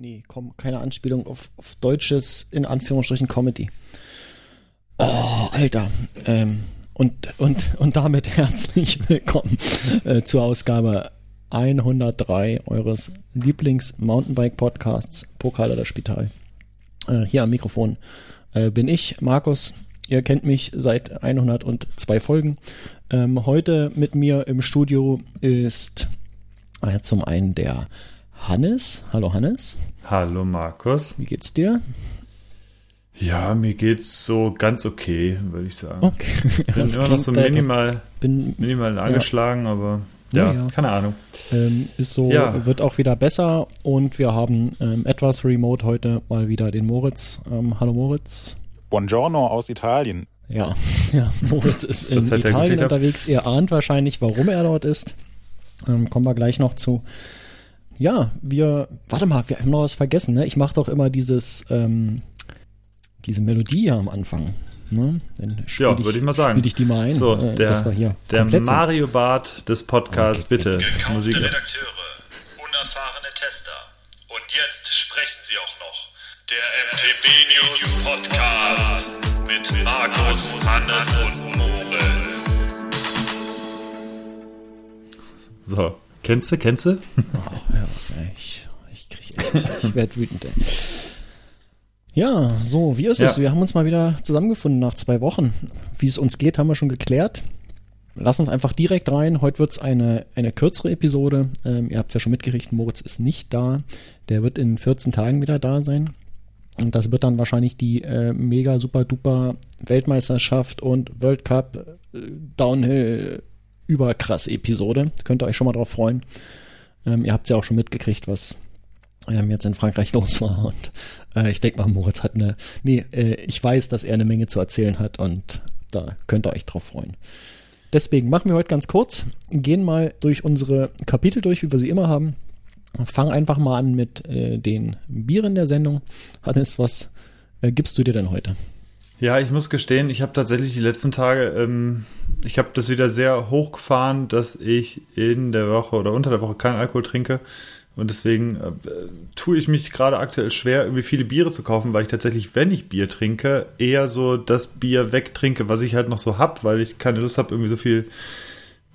Nee, komm, keine Anspielung auf, auf deutsches, in Anführungsstrichen, Comedy. Oh, Alter. Ähm, und, und, und damit herzlich willkommen äh, zur Ausgabe 103 eures Lieblings-Mountainbike-Podcasts Pokal oder Spital. Äh, hier am Mikrofon äh, bin ich, Markus. Ihr kennt mich seit 102 Folgen. Ähm, heute mit mir im Studio ist äh, zum einen der Hannes. Hallo Hannes. Hallo Markus. Wie geht's dir? Ja, mir geht's so ganz okay, würde ich sagen. Okay. Ich bin immer noch so minimal, bin, minimal angeschlagen, ja. aber ja, ja, keine Ahnung. Ähm, ist so, ja. wird auch wieder besser und wir haben ähm, etwas remote heute mal wieder den Moritz. Ähm, hallo Moritz. Buongiorno aus Italien. Ja, ja Moritz ist in Italien unterwegs. Ihr ahnt wahrscheinlich, warum er dort ist. Ähm, kommen wir gleich noch zu. Ja, wir, warte mal, wir haben noch was vergessen, ne? Ich mache doch immer dieses, ähm, diese Melodie hier am Anfang. Ne? ja, würde ich mal sagen. Spiele ich die mal ein. So, äh, der, das war hier der Mario Bart des Podcasts, okay. bitte. Musik. Redakteure, unerfahrene Tester. Und jetzt sprechen sie auch noch. Der MTB News Podcast mit Markus, Hannes und Moritz. So, Kennst du, kennst du? Oh, ja, ich, ich krieg echt, ich werde wütend, ey. Ja, so, wie ist es? Wir haben uns mal wieder zusammengefunden nach zwei Wochen. Wie es uns geht, haben wir schon geklärt. Lass uns einfach direkt rein. Heute wird es eine, eine kürzere Episode. Ähm, ihr habt es ja schon mitgerichtet, Moritz ist nicht da. Der wird in 14 Tagen wieder da sein. Und das wird dann wahrscheinlich die äh, mega super duper Weltmeisterschaft und World Cup äh, Downhill überkrass Episode. Könnt ihr euch schon mal drauf freuen. Ähm, ihr habt ja auch schon mitgekriegt, was ähm, jetzt in Frankreich los war. Und äh, ich denke mal, Moritz hat eine. Nee, äh, ich weiß, dass er eine Menge zu erzählen hat und da könnt ihr euch drauf freuen. Deswegen machen wir heute ganz kurz, gehen mal durch unsere Kapitel durch, wie wir sie immer haben. Fang einfach mal an mit äh, den Bieren der Sendung. Hannes, was äh, gibst du dir denn heute? Ja, ich muss gestehen, ich habe tatsächlich die letzten Tage, ähm, ich habe das wieder sehr hochgefahren, dass ich in der Woche oder unter der Woche keinen Alkohol trinke. Und deswegen äh, tue ich mich gerade aktuell schwer, irgendwie viele Biere zu kaufen, weil ich tatsächlich, wenn ich Bier trinke, eher so das Bier wegtrinke, was ich halt noch so hab, weil ich keine Lust habe, irgendwie so viel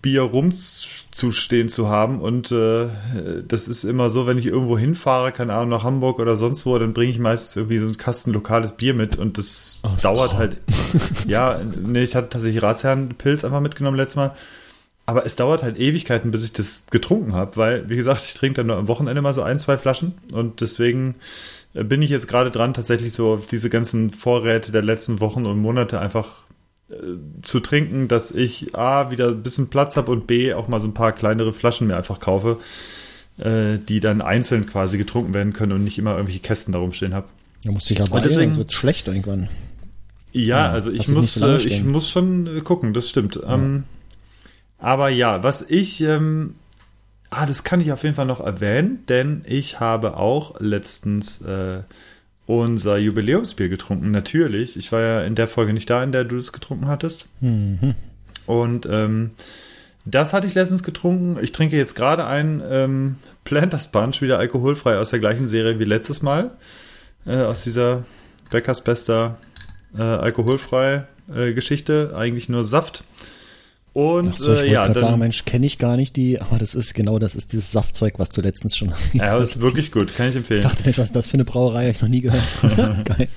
Bier rumzustehen zu haben. Und äh, das ist immer so, wenn ich irgendwo hinfahre, keine Ahnung, nach Hamburg oder sonst wo, dann bringe ich meistens irgendwie so einen Kasten lokales Bier mit und das oh, dauert das halt. ja, nee, ich hatte tatsächlich Ratsherrenpilz einfach mitgenommen letztes Mal. Aber es dauert halt Ewigkeiten, bis ich das getrunken habe, weil, wie gesagt, ich trinke dann nur am Wochenende mal so ein, zwei Flaschen und deswegen äh, bin ich jetzt gerade dran, tatsächlich so auf diese ganzen Vorräte der letzten Wochen und Monate einfach zu trinken, dass ich A, wieder ein bisschen Platz habe und B, auch mal so ein paar kleinere Flaschen mir einfach kaufe, äh, die dann einzeln quasi getrunken werden können und nicht immer irgendwelche Kästen darum stehen habe. Da muss ich aber deswegen wird schlecht irgendwann. Ja, ja also ich muss, so äh, ich muss schon äh, gucken, das stimmt. Ja. Ähm, aber ja, was ich, ähm, ah, das kann ich auf jeden Fall noch erwähnen, denn ich habe auch letztens äh, unser Jubiläumsbier getrunken, natürlich. Ich war ja in der Folge nicht da, in der du es getrunken hattest. Mhm. Und ähm, das hatte ich letztens getrunken. Ich trinke jetzt gerade ein ähm, Planters Punch, wieder alkoholfrei aus der gleichen Serie wie letztes Mal. Äh, aus dieser Beckers bester äh, alkoholfrei äh, Geschichte. Eigentlich nur Saft. Und so, ich äh, ja, dann, sagen, Mensch, kenne ich gar nicht die, aber das ist genau, das ist dieses Saftzeug, was du letztens schon. Ja, aber ist wirklich gut, kann ich empfehlen. Ich dachte, Mensch, was ist das für eine Brauerei, habe ich noch nie gehört. Geil.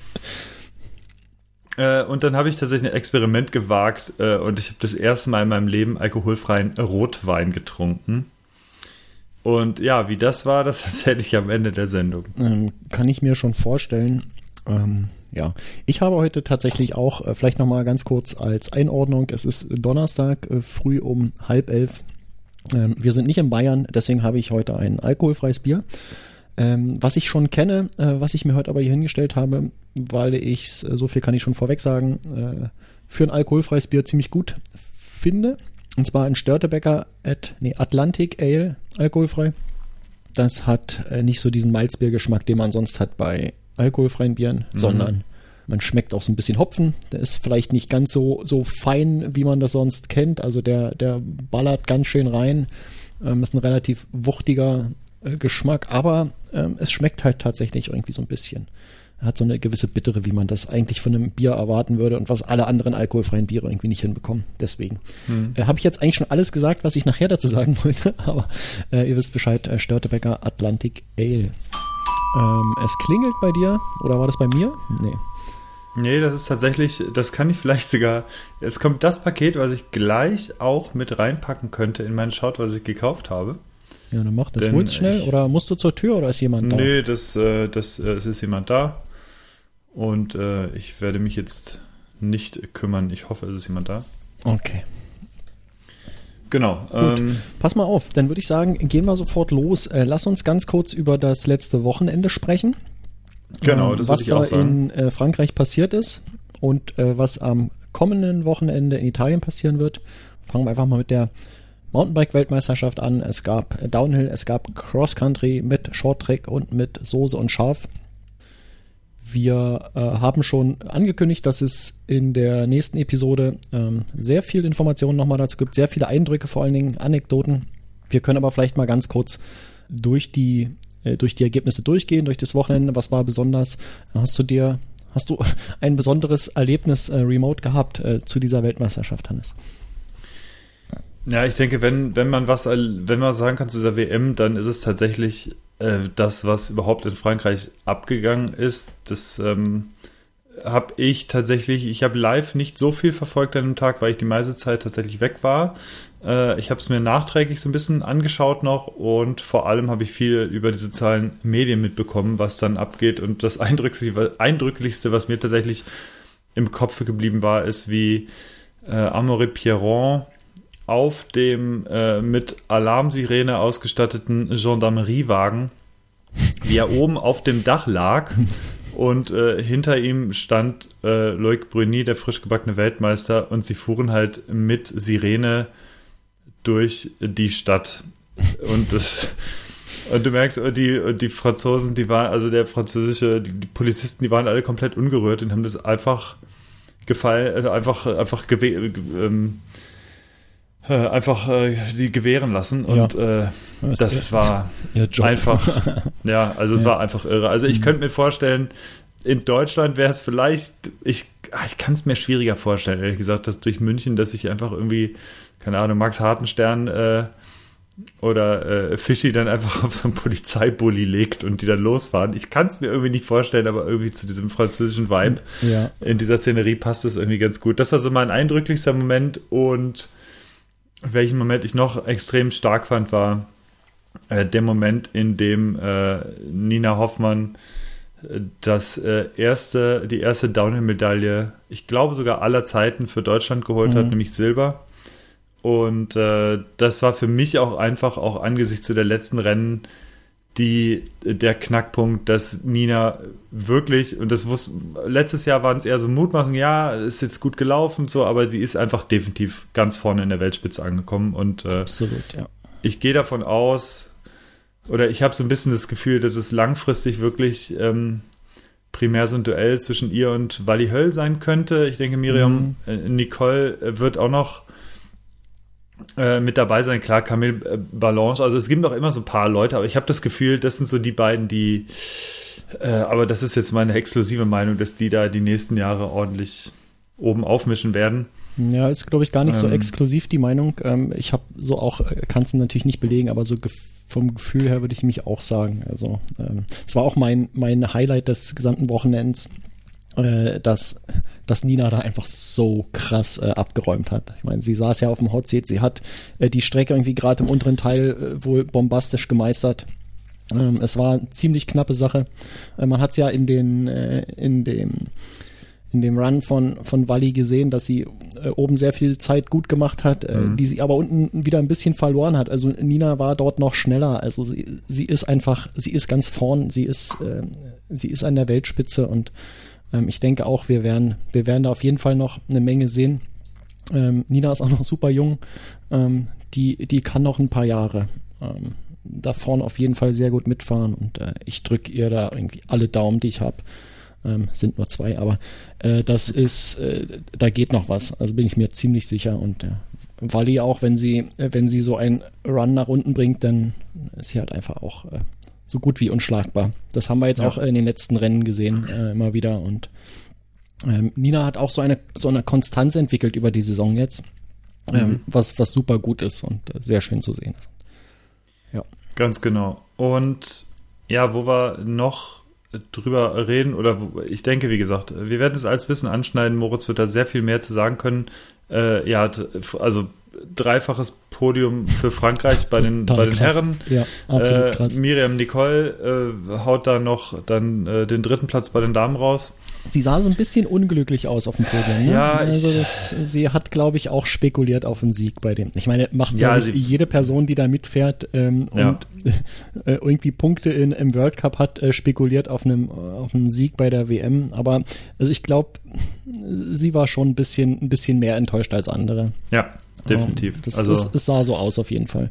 Äh, und dann habe ich tatsächlich ein Experiment gewagt äh, und ich habe das erste Mal in meinem Leben alkoholfreien Rotwein getrunken. Und ja, wie das war, das erzähle ich am Ende der Sendung. Ähm, kann ich mir schon vorstellen. Ähm, ja, ich habe heute tatsächlich auch, äh, vielleicht nochmal ganz kurz als Einordnung, es ist Donnerstag äh, früh um halb elf. Ähm, wir sind nicht in Bayern, deswegen habe ich heute ein alkoholfreies Bier. Ähm, was ich schon kenne, äh, was ich mir heute aber hier hingestellt habe, weil ich äh, so viel kann ich schon vorweg sagen, äh, für ein alkoholfreies Bier ziemlich gut finde. Und zwar ein Störtebecker at, nee, Atlantic Ale alkoholfrei. Das hat äh, nicht so diesen Malzbiergeschmack, den man sonst hat bei alkoholfreien Bieren, mhm. sondern man schmeckt auch so ein bisschen Hopfen. Der ist vielleicht nicht ganz so, so fein, wie man das sonst kennt. Also der, der ballert ganz schön rein. Ähm, ist ein relativ wuchtiger äh, Geschmack, aber ähm, es schmeckt halt tatsächlich irgendwie so ein bisschen. Er hat so eine gewisse Bittere, wie man das eigentlich von einem Bier erwarten würde und was alle anderen alkoholfreien Biere irgendwie nicht hinbekommen. Deswegen hm. äh, habe ich jetzt eigentlich schon alles gesagt, was ich nachher dazu sagen wollte, aber äh, ihr wisst Bescheid, äh, Störtebecker Atlantic Ale. Ähm, es klingelt bei dir oder war das bei mir? Nee. Nee, das ist tatsächlich, das kann ich vielleicht sogar. Jetzt kommt das Paket, was ich gleich auch mit reinpacken könnte in meinen Schaut, was ich gekauft habe. Ja, dann mach das. Holst schnell ich, oder musst du zur Tür oder ist jemand da? Nee, das, äh, das, äh, es ist jemand da. Und äh, ich werde mich jetzt nicht kümmern. Ich hoffe, es ist jemand da. Okay. Genau. Ähm, Pass mal auf, dann würde ich sagen, gehen wir sofort los. Äh, lass uns ganz kurz über das letzte Wochenende sprechen. Genau, das was ich auch sagen. in äh, Frankreich passiert ist und äh, was am kommenden Wochenende in Italien passieren wird. Fangen wir einfach mal mit der Mountainbike-Weltmeisterschaft an. Es gab Downhill, es gab Cross Country mit Short Track und mit Soße und Scharf. Wir äh, haben schon angekündigt, dass es in der nächsten Episode ähm, sehr viel Informationen nochmal dazu gibt, sehr viele Eindrücke, vor allen Dingen Anekdoten. Wir können aber vielleicht mal ganz kurz durch die, äh, durch die Ergebnisse durchgehen, durch das Wochenende. Was war besonders? Hast du dir, hast du ein besonderes Erlebnis äh, remote gehabt äh, zu dieser Weltmeisterschaft, Hannes? Ja, ich denke, wenn, wenn man was, wenn man sagen kann zu dieser WM, dann ist es tatsächlich äh, das, was überhaupt in Frankreich abgegangen ist. Das ähm, habe ich tatsächlich, ich habe live nicht so viel verfolgt an dem Tag, weil ich die meiste Zeit tatsächlich weg war. Äh, ich habe es mir nachträglich so ein bisschen angeschaut noch und vor allem habe ich viel über die sozialen Medien mitbekommen, was dann abgeht. Und das Eindrücklichste, was mir tatsächlich im Kopf geblieben war, ist, wie äh, Amaury Pierron auf dem äh, mit Alarmsirene ausgestatteten Gendarmeriewagen, wie er oben auf dem Dach lag und äh, hinter ihm stand äh, Loic Bruni, der frisch gebackene Weltmeister, und sie fuhren halt mit Sirene durch die Stadt. Und das und du merkst, die, die Franzosen, die waren, also der französische, die, die Polizisten, die waren alle komplett ungerührt und haben das einfach gefallen, also einfach, einfach ähm, äh, einfach äh, gewähren lassen und ja. äh, das, das war einfach, ja, also es ja. war einfach irre. Also ich mhm. könnte mir vorstellen, in Deutschland wäre es vielleicht, ich, ah, ich kann es mir schwieriger vorstellen, ehrlich gesagt, dass durch München, dass sich einfach irgendwie, keine Ahnung, Max Hartenstern äh, oder äh, Fischi dann einfach auf so einen Polizeibully legt und die dann losfahren. Ich kann es mir irgendwie nicht vorstellen, aber irgendwie zu diesem französischen Vibe ja. in dieser Szenerie passt es irgendwie ganz gut. Das war so mein eindrücklichster Moment und welchen Moment ich noch extrem stark fand, war äh, der Moment, in dem äh, Nina Hoffmann äh, das äh, erste, die erste Downhill-Medaille, ich glaube sogar aller Zeiten für Deutschland geholt mhm. hat, nämlich Silber. Und äh, das war für mich auch einfach, auch angesichts zu der letzten Rennen, die, der Knackpunkt, dass Nina wirklich, und das wusste, letztes Jahr waren es eher so Mutmachen, ja, ist jetzt gut gelaufen und so, aber sie ist einfach definitiv ganz vorne in der Weltspitze angekommen und äh, Absolut, ja. ich gehe davon aus, oder ich habe so ein bisschen das Gefühl, dass es langfristig wirklich ähm, primär so ein Duell zwischen ihr und Wally Höll sein könnte. Ich denke, Miriam mhm. äh, Nicole wird auch noch äh, mit dabei sein. Klar, Camille äh, Ballanche, also es gibt auch immer so ein paar Leute, aber ich habe das Gefühl, das sind so die beiden, die, äh, aber das ist jetzt meine exklusive Meinung, dass die da die nächsten Jahre ordentlich oben aufmischen werden. Ja, ist, glaube ich, gar nicht ähm, so exklusiv die Meinung. Ähm, ich habe so auch, äh, kann es natürlich nicht belegen, aber so vom Gefühl her würde ich mich auch sagen. Also, ähm, es war auch mein, mein Highlight des gesamten Wochenends, äh, dass dass Nina da einfach so krass äh, abgeräumt hat. Ich meine, sie saß ja auf dem Hot Seat, sie hat äh, die Strecke irgendwie gerade im unteren Teil äh, wohl bombastisch gemeistert. Ähm, es war eine ziemlich knappe Sache. Äh, man hat es ja in den äh, in dem in dem Run von von Wally gesehen, dass sie äh, oben sehr viel Zeit gut gemacht hat, äh, mhm. die sie aber unten wieder ein bisschen verloren hat. Also Nina war dort noch schneller. Also sie, sie ist einfach, sie ist ganz vorn, sie ist äh, sie ist an der Weltspitze und ähm, ich denke auch, wir werden, wir werden da auf jeden Fall noch eine Menge sehen. Ähm, Nina ist auch noch super jung. Ähm, die, die kann noch ein paar Jahre ähm, da vorne auf jeden Fall sehr gut mitfahren und äh, ich drücke ihr da irgendwie alle Daumen, die ich habe. Ähm, sind nur zwei, aber äh, das ist, äh, da geht noch was. Also bin ich mir ziemlich sicher und äh, Wally auch, wenn sie, äh, wenn sie so einen Run nach unten bringt, dann ist sie halt einfach auch äh, so gut wie unschlagbar. Das haben wir jetzt ja. auch in den letzten Rennen gesehen, äh, immer wieder. Und ähm, Nina hat auch so eine, so eine Konstanz entwickelt über die Saison jetzt, ähm, mhm. was, was super gut ist und äh, sehr schön zu sehen ist. Ja. Ganz genau. Und ja, wo wir noch drüber reden, oder ich denke, wie gesagt, wir werden es als bisschen anschneiden. Moritz wird da sehr viel mehr zu sagen können. Äh, ja, also dreifaches Podium für Frankreich bei den, bei den Herren. Ja, absolut äh, krass. Miriam Nicole äh, haut da noch dann äh, den dritten Platz bei den Damen raus. Sie sah so ein bisschen unglücklich aus auf dem Podium. Ne? Ja, also das, sie hat, glaube ich, auch spekuliert auf einen Sieg bei dem. Ich meine, macht ja, ich, jede Person, die da mitfährt ähm, ja. und äh, irgendwie Punkte in, im World Cup hat, äh, spekuliert auf einem, auf einen Sieg bei der WM. Aber also ich glaube, sie war schon ein bisschen, ein bisschen mehr enttäuscht als andere. Ja, definitiv. Um, das, also, es sah so aus auf jeden Fall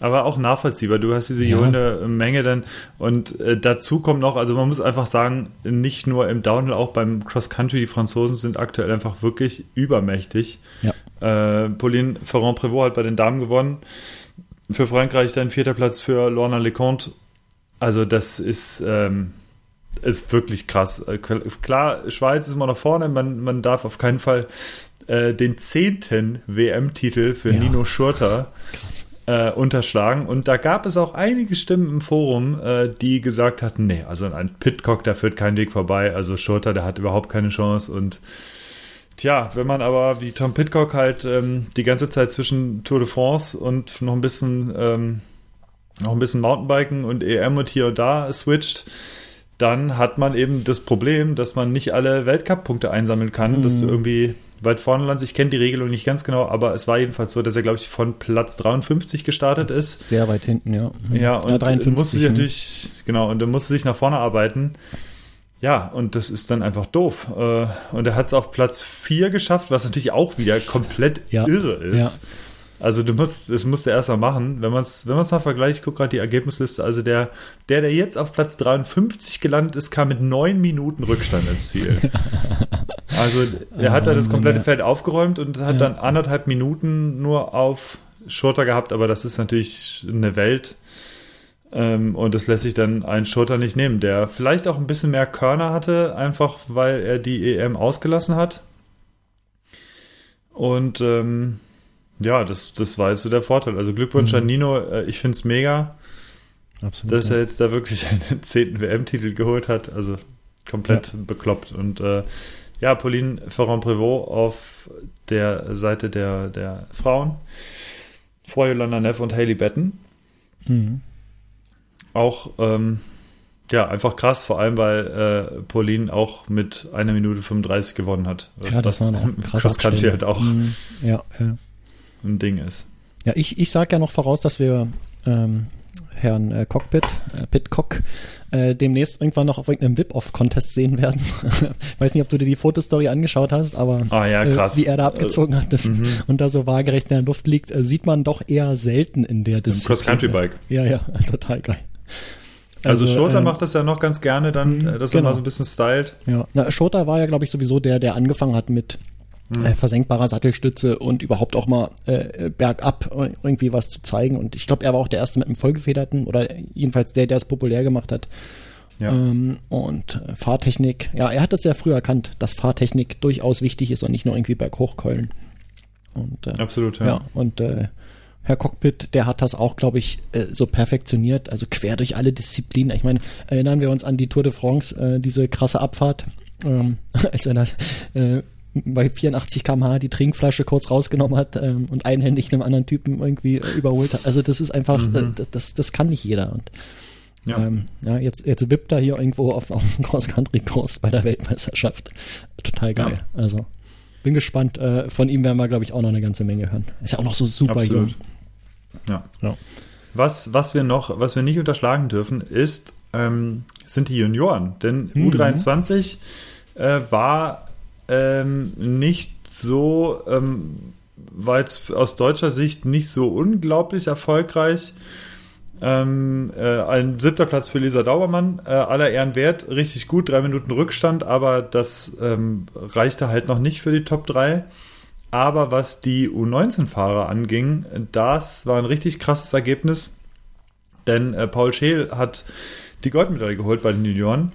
aber auch nachvollziehbar. Du hast diese ja. johlende Menge dann und äh, dazu kommt noch, also man muss einfach sagen, nicht nur im Downhill, auch beim Cross Country, die Franzosen sind aktuell einfach wirklich übermächtig. Ja. Äh, Pauline Ferrand-Prévot hat bei den Damen gewonnen. Für Frankreich dann vierter Platz für Lorna Leconte. Also das ist ähm, ist wirklich krass. Äh, klar, Schweiz ist immer noch vorne. Man, man darf auf keinen Fall äh, den zehnten WM-Titel für ja. Nino Schurter äh, unterschlagen. Und da gab es auch einige Stimmen im Forum, äh, die gesagt hatten, nee, also ein Pitcock, da führt kein Weg vorbei. Also Schurter, der hat überhaupt keine Chance. Und tja, wenn man aber wie Tom Pitcock halt ähm, die ganze Zeit zwischen Tour de France und noch ein bisschen ähm, noch ein bisschen Mountainbiken und EM und hier und da switcht, dann hat man eben das Problem, dass man nicht alle Weltcup-Punkte einsammeln kann, mhm. dass du irgendwie weit vorne landest. Ich kenne die Regelung nicht ganz genau, aber es war jedenfalls so, dass er, glaube ich, von Platz 53 gestartet ist. Sehr weit hinten, ja. Ja, und ja, 53, musste sich ne? natürlich, genau, und er musste sich nach vorne arbeiten. Ja, und das ist dann einfach doof. Äh, und er hat es auf Platz 4 geschafft, was natürlich auch wieder komplett ja. irre ist. Ja. Also du musst, das musst du erst mal machen. Wenn man es wenn man's mal vergleicht, guck gerade die Ergebnisliste. Also der, der, der jetzt auf Platz 53 gelandet ist, kam mit neun Minuten Rückstand ins Ziel. also er hat da das komplette Feld aufgeräumt und hat dann anderthalb Minuten nur auf Schurter gehabt, aber das ist natürlich eine Welt. Ähm, und das lässt sich dann ein Schurter nicht nehmen, der vielleicht auch ein bisschen mehr Körner hatte, einfach weil er die EM ausgelassen hat. Und ähm, ja, das, das war jetzt so der Vorteil. Also Glückwunsch mhm. an Nino. Äh, ich finde es mega, Absolut, dass er jetzt da wirklich einen zehnten WM-Titel geholt hat. Also komplett ja. bekloppt. Und äh, ja, Pauline Ferrand-Prévot auf der Seite der, der Frauen. Frau Yolanda Neff und Haley Betten. Mhm. Auch ähm, ja, einfach krass, vor allem weil äh, Pauline auch mit einer Minute 35 gewonnen hat. ja, das, das war krass. Das kann halt auch. Mhm. Ja, ja ein Ding ist. Ja, ich, ich sage ja noch voraus, dass wir ähm, Herrn äh, Cockpit, äh, Pitcock, äh, demnächst irgendwann noch auf irgendeinem Whip-Off-Contest sehen werden. Weiß nicht, ob du dir die Fotostory angeschaut hast, aber ah, ja, äh, wie er da abgezogen hat das, mhm. und da so waagerecht in der Luft liegt, äh, sieht man doch eher selten in der Disziplin. Cross-Country-Bike. Ja, ja, total geil. Also, also Schurter ähm, macht das ja noch ganz gerne, dann, mhm, dass genau. er mal so ein bisschen stylt. Ja, Na, Schurter war ja, glaube ich, sowieso der, der angefangen hat mit äh, versenkbarer Sattelstütze und überhaupt auch mal äh, bergab irgendwie was zu zeigen. Und ich glaube, er war auch der Erste mit einem vollgefederten oder jedenfalls der, der es populär gemacht hat. Ja. Ähm, und äh, Fahrtechnik, ja, er hat das sehr früh erkannt, dass Fahrtechnik durchaus wichtig ist und nicht nur irgendwie berghochkeulen. Und, äh, Absolut, ja. ja und äh, Herr Cockpit, der hat das auch, glaube ich, äh, so perfektioniert, also quer durch alle Disziplinen. Ich meine, erinnern wir uns an die Tour de France, äh, diese krasse Abfahrt, ähm, als er da äh, bei 84 km/h die Trinkflasche kurz rausgenommen hat ähm, und einhändig einem anderen Typen irgendwie äh, überholt hat. Also das ist einfach, mhm. äh, das, das kann nicht jeder. Und ja. Ähm, ja, jetzt, jetzt wippt er hier irgendwo auf, auf dem Cross-Country-Kurs bei der Weltmeisterschaft. Total geil. Ja. Also bin gespannt. Äh, von ihm werden wir, glaube ich, auch noch eine ganze Menge hören. Ist ja auch noch so super Absolut. jung. Ja. ja. Was, was wir noch, was wir nicht unterschlagen dürfen, ist, ähm, sind die Junioren. Denn mhm. U23 äh, war ähm, nicht so, ähm, war jetzt aus deutscher Sicht nicht so unglaublich erfolgreich. Ähm, äh, ein siebter Platz für Lisa Daubermann, äh, aller Ehren wert, richtig gut, drei Minuten Rückstand, aber das ähm, reichte halt noch nicht für die Top 3. Aber was die U19-Fahrer anging, das war ein richtig krasses Ergebnis. Denn äh, Paul Scheel hat die Goldmedaille geholt bei den Junioren.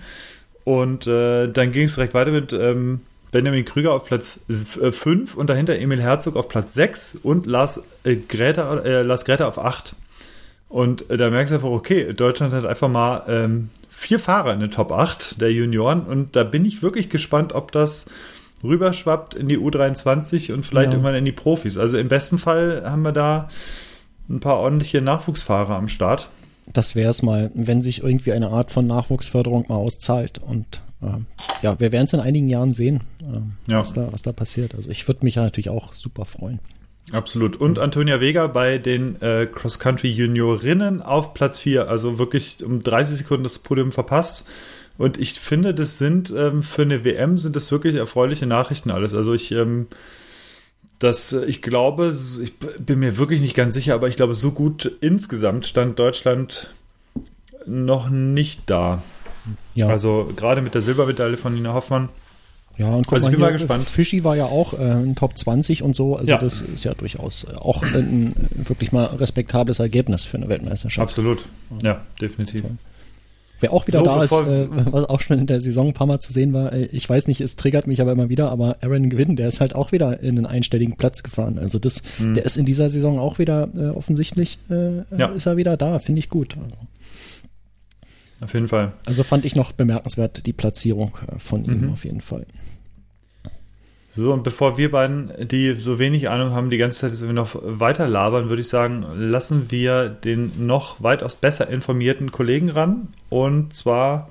Und äh, dann ging es direkt weiter mit ähm, Benjamin Krüger auf Platz 5 äh, und dahinter Emil Herzog auf Platz 6 und Lars, äh, Greta, äh, Lars Greta auf 8. Und äh, da merkst du einfach, okay, Deutschland hat einfach mal ähm, vier Fahrer in der Top 8 der Junioren und da bin ich wirklich gespannt, ob das rüberschwappt in die U23 und vielleicht ja. irgendwann in die Profis. Also im besten Fall haben wir da ein paar ordentliche Nachwuchsfahrer am Start. Das wäre es mal, wenn sich irgendwie eine Art von Nachwuchsförderung mal auszahlt. Und ja, wir werden es in einigen Jahren sehen, äh, ja. was, da, was da passiert. Also ich würde mich ja natürlich auch super freuen. Absolut. Und Antonia Vega bei den äh, Cross-Country-Juniorinnen auf Platz 4. Also wirklich um 30 Sekunden das Podium verpasst. Und ich finde, das sind ähm, für eine WM sind das wirklich erfreuliche Nachrichten alles. Also ich, ähm, das, ich glaube, ich bin mir wirklich nicht ganz sicher, aber ich glaube, so gut insgesamt stand Deutschland noch nicht da. Ja. Also gerade mit der Silbermedaille von Nina Hoffmann. Ja, und guck also mal, ich bin mal gespannt. Fischi war ja auch äh, in Top 20 und so. Also ja. das ist ja durchaus äh, auch ein, wirklich mal respektables Ergebnis für eine Weltmeisterschaft. Absolut. Ja, definitiv. Wer auch wieder so, da ist, äh, was auch schon in der Saison ein paar Mal zu sehen war, äh, ich weiß nicht, es triggert mich aber immer wieder, aber Aaron Gwynn, der ist halt auch wieder in einen einstelligen Platz gefahren. Also das, mhm. der ist in dieser Saison auch wieder äh, offensichtlich, äh, ja. ist er wieder da, finde ich gut. Also. Auf jeden Fall. Also fand ich noch bemerkenswert die Platzierung äh, von ihm mhm. auf jeden Fall. So, und bevor wir beiden, die so wenig Ahnung haben, die ganze Zeit so noch weiter labern, würde ich sagen, lassen wir den noch weitaus besser informierten Kollegen ran. Und zwar,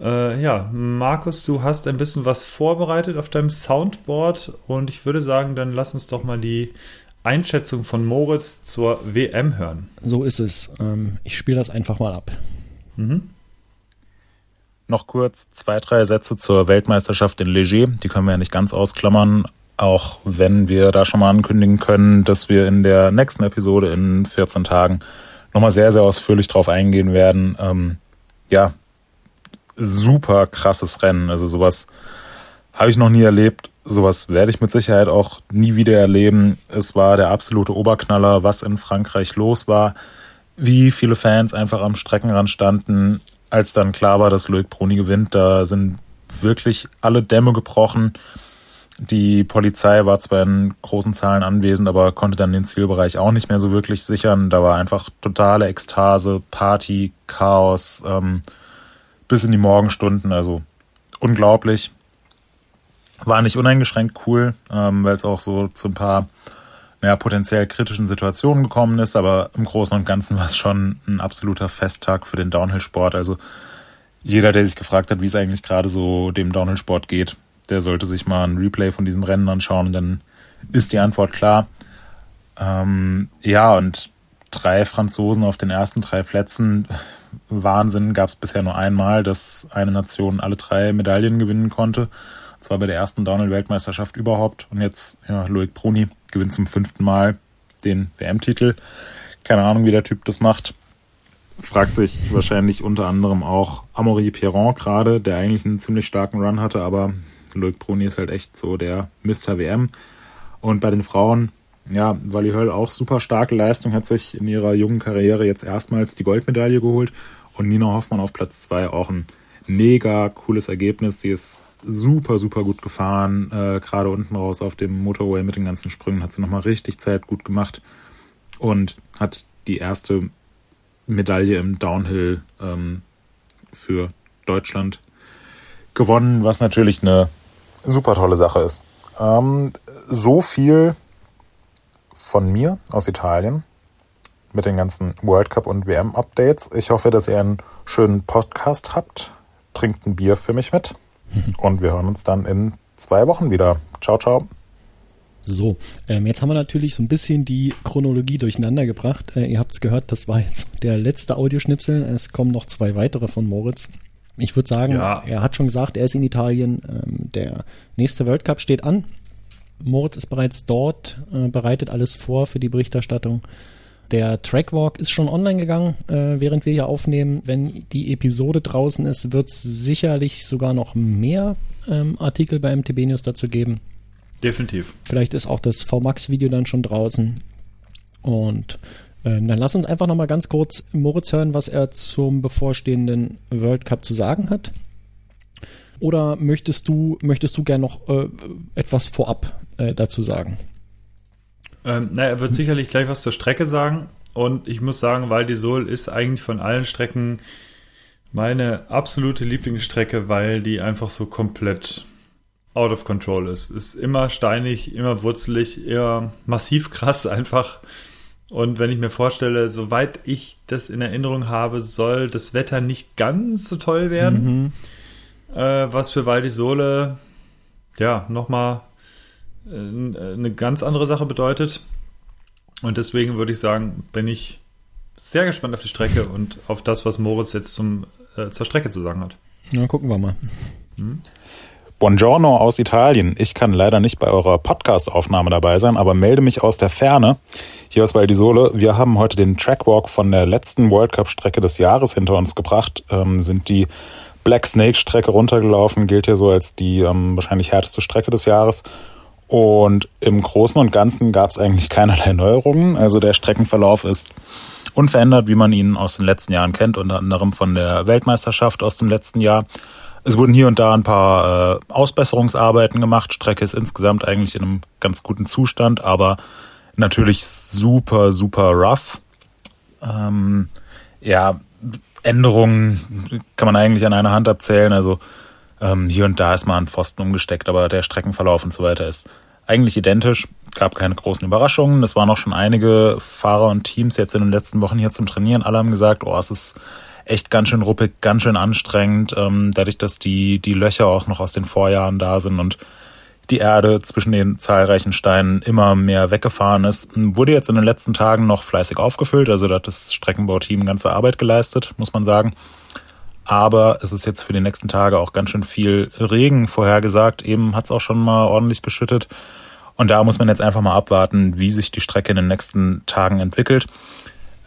äh, ja, Markus, du hast ein bisschen was vorbereitet auf deinem Soundboard und ich würde sagen, dann lass uns doch mal die Einschätzung von Moritz zur WM hören. So ist es. Ähm, ich spiele das einfach mal ab. Mhm. Noch kurz zwei, drei Sätze zur Weltmeisterschaft in Leger. Die können wir ja nicht ganz ausklammern, auch wenn wir da schon mal ankündigen können, dass wir in der nächsten Episode in 14 Tagen nochmal sehr, sehr ausführlich drauf eingehen werden. Ähm, ja, super krasses Rennen. Also sowas habe ich noch nie erlebt. Sowas werde ich mit Sicherheit auch nie wieder erleben. Es war der absolute Oberknaller, was in Frankreich los war. Wie viele Fans einfach am Streckenrand standen, als dann klar war, dass Loic Bruni gewinnt, da sind wirklich alle Dämme gebrochen. Die Polizei war zwar in großen Zahlen anwesend, aber konnte dann den Zielbereich auch nicht mehr so wirklich sichern. Da war einfach totale Ekstase, Party, Chaos ähm, bis in die Morgenstunden. Also unglaublich. War nicht uneingeschränkt cool, ähm, weil es auch so zu ein paar ja, potenziell kritischen Situationen gekommen ist, aber im Großen und Ganzen war es schon ein absoluter Festtag für den Downhill-Sport. Also jeder, der sich gefragt hat, wie es eigentlich gerade so dem Downhill-Sport geht, der sollte sich mal ein Replay von diesem Rennen anschauen, dann ist die Antwort klar. Ähm, ja, und drei Franzosen auf den ersten drei Plätzen. Wahnsinn, gab es bisher nur einmal, dass eine Nation alle drei Medaillen gewinnen konnte. Zwar bei der ersten Downhill-Weltmeisterschaft überhaupt. Und jetzt, ja, Loic Bruni gewinnt zum fünften Mal den WM-Titel. Keine Ahnung, wie der Typ das macht. Fragt sich wahrscheinlich unter anderem auch Amaury Pierron gerade, der eigentlich einen ziemlich starken Run hatte, aber Loic Bruni ist halt echt so der Mr. WM. Und bei den Frauen, ja, Wally Höll auch super starke Leistung, hat sich in ihrer jungen Karriere jetzt erstmals die Goldmedaille geholt und Nina Hoffmann auf Platz zwei auch ein mega cooles Ergebnis. Sie ist super, super gut gefahren. Äh, Gerade unten raus auf dem Motorway mit den ganzen Sprüngen hat sie nochmal richtig Zeit gut gemacht und hat die erste Medaille im Downhill ähm, für Deutschland gewonnen, was natürlich eine super tolle Sache ist. Ähm, so viel von mir aus Italien mit den ganzen World Cup und WM Updates. Ich hoffe, dass ihr einen schönen Podcast habt. Trinkt ein Bier für mich mit. Und wir hören uns dann in zwei Wochen wieder. Ciao, ciao. So, ähm, jetzt haben wir natürlich so ein bisschen die Chronologie durcheinander gebracht. Äh, ihr habt es gehört, das war jetzt der letzte Audioschnipsel. Es kommen noch zwei weitere von Moritz. Ich würde sagen, ja. er hat schon gesagt, er ist in Italien. Ähm, der nächste World Cup steht an. Moritz ist bereits dort, äh, bereitet alles vor für die Berichterstattung. Der Trackwalk ist schon online gegangen, äh, während wir hier aufnehmen. Wenn die Episode draußen ist, wird es sicherlich sogar noch mehr ähm, Artikel bei MTB News dazu geben. Definitiv. Vielleicht ist auch das VMAX-Video dann schon draußen. Und ähm, dann lass uns einfach nochmal ganz kurz Moritz hören, was er zum bevorstehenden World Cup zu sagen hat. Oder möchtest du, möchtest du gern noch äh, etwas vorab äh, dazu sagen? Ähm, na, er wird sicherlich gleich was zur Strecke sagen. Und ich muss sagen, Val di Sol ist eigentlich von allen Strecken meine absolute Lieblingsstrecke, weil die einfach so komplett out of control ist. Ist immer steinig, immer wurzelig, eher massiv krass einfach. Und wenn ich mir vorstelle, soweit ich das in Erinnerung habe, soll das Wetter nicht ganz so toll werden. Mhm. Äh, was für Val di Sole ja nochmal eine ganz andere Sache bedeutet. Und deswegen würde ich sagen, bin ich sehr gespannt auf die Strecke und auf das, was Moritz jetzt zum, äh, zur Strecke zu sagen hat. Na, gucken wir mal. Hm? Buongiorno aus Italien. Ich kann leider nicht bei eurer Podcast-Aufnahme dabei sein, aber melde mich aus der Ferne. Hier aus Valdisole. Wir haben heute den Trackwalk von der letzten World Cup-Strecke des Jahres hinter uns gebracht. Ähm, sind die Black Snake-Strecke runtergelaufen, gilt hier so als die ähm, wahrscheinlich härteste Strecke des Jahres. Und im Großen und Ganzen gab es eigentlich keinerlei Neuerungen. Also der Streckenverlauf ist unverändert, wie man ihn aus den letzten Jahren kennt, unter anderem von der Weltmeisterschaft aus dem letzten Jahr. Es wurden hier und da ein paar äh, Ausbesserungsarbeiten gemacht. Strecke ist insgesamt eigentlich in einem ganz guten Zustand, aber natürlich super, super rough. Ähm, ja, Änderungen kann man eigentlich an einer Hand abzählen. Also ähm, hier und da ist mal ein Pfosten umgesteckt, aber der Streckenverlauf und so weiter ist eigentlich identisch. Gab keine großen Überraschungen. Es waren auch schon einige Fahrer und Teams jetzt in den letzten Wochen hier zum Trainieren. Alle haben gesagt, oh, es ist echt ganz schön ruppig, ganz schön anstrengend, ähm, dadurch, dass die, die Löcher auch noch aus den Vorjahren da sind und die Erde zwischen den zahlreichen Steinen immer mehr weggefahren ist. Wurde jetzt in den letzten Tagen noch fleißig aufgefüllt, also da hat das Streckenbauteam ganze Arbeit geleistet, muss man sagen. Aber es ist jetzt für die nächsten Tage auch ganz schön viel Regen vorhergesagt. Eben hat es auch schon mal ordentlich geschüttet. Und da muss man jetzt einfach mal abwarten, wie sich die Strecke in den nächsten Tagen entwickelt.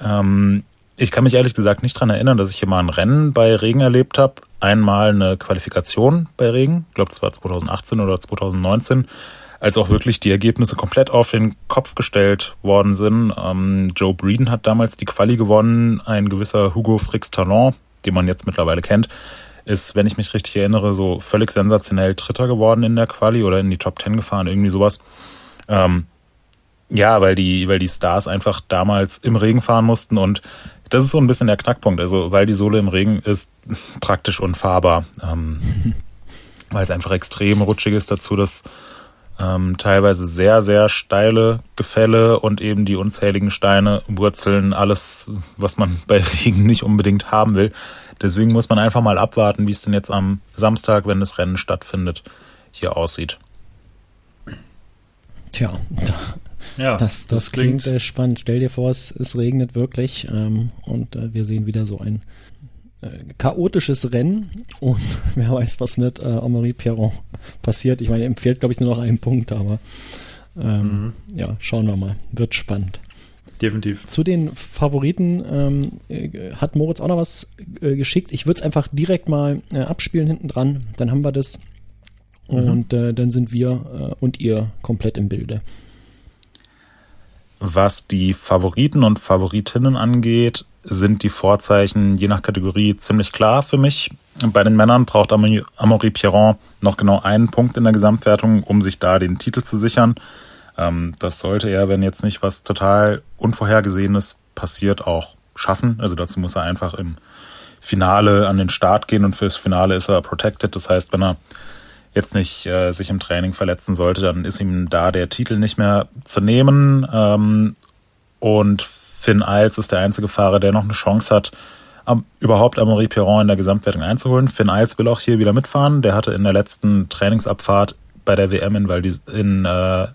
Ähm, ich kann mich ehrlich gesagt nicht dran erinnern, dass ich hier mal ein Rennen bei Regen erlebt habe. Einmal eine Qualifikation bei Regen, ich glaube, es war 2018 oder 2019, als auch wirklich die Ergebnisse komplett auf den Kopf gestellt worden sind. Ähm, Joe Breeden hat damals die Quali gewonnen, ein gewisser Hugo Frix Talon, den man jetzt mittlerweile kennt, ist, wenn ich mich richtig erinnere, so völlig sensationell Dritter geworden in der Quali oder in die Top Ten gefahren, irgendwie sowas. Ähm, ja, weil die, weil die Stars einfach damals im Regen fahren mussten und das ist so ein bisschen der Knackpunkt. Also, weil die Sohle im Regen ist praktisch unfahrbar. Ähm, weil es einfach extrem rutschig ist dazu, dass ähm, teilweise sehr, sehr steile Gefälle und eben die unzähligen Steine, Wurzeln, alles, was man bei Regen nicht unbedingt haben will. Deswegen muss man einfach mal abwarten, wie es denn jetzt am Samstag, wenn das Rennen stattfindet, hier aussieht. Tja, ja, das, das, das klingt, klingt äh, spannend. Stell dir vor, es, es regnet wirklich ähm, und äh, wir sehen wieder so ein chaotisches Rennen und wer weiß, was mit äh, Amaury Perron passiert. Ich meine, ihm fehlt, glaube ich, nur noch ein Punkt, aber ähm, mhm. ja, schauen wir mal. Wird spannend. Definitiv. Zu den Favoriten ähm, äh, hat Moritz auch noch was äh, geschickt. Ich würde es einfach direkt mal äh, abspielen hinten dran. Dann haben wir das. Mhm. Und äh, dann sind wir äh, und ihr komplett im Bilde. Was die Favoriten und Favoritinnen angeht, sind die Vorzeichen je nach Kategorie ziemlich klar für mich. Bei den Männern braucht Amaury Pierron noch genau einen Punkt in der Gesamtwertung, um sich da den Titel zu sichern. Ähm, das sollte er, wenn jetzt nicht was total Unvorhergesehenes passiert, auch schaffen. Also dazu muss er einfach im Finale an den Start gehen und fürs Finale ist er protected. Das heißt, wenn er jetzt nicht äh, sich im Training verletzen sollte, dann ist ihm da der Titel nicht mehr zu nehmen. Ähm, und Finn Eils ist der einzige Fahrer, der noch eine Chance hat, um, überhaupt Amaury Piron in der Gesamtwertung einzuholen. Finn Eils will auch hier wieder mitfahren. Der hatte in der letzten Trainingsabfahrt bei der WM in, Valdis, in äh,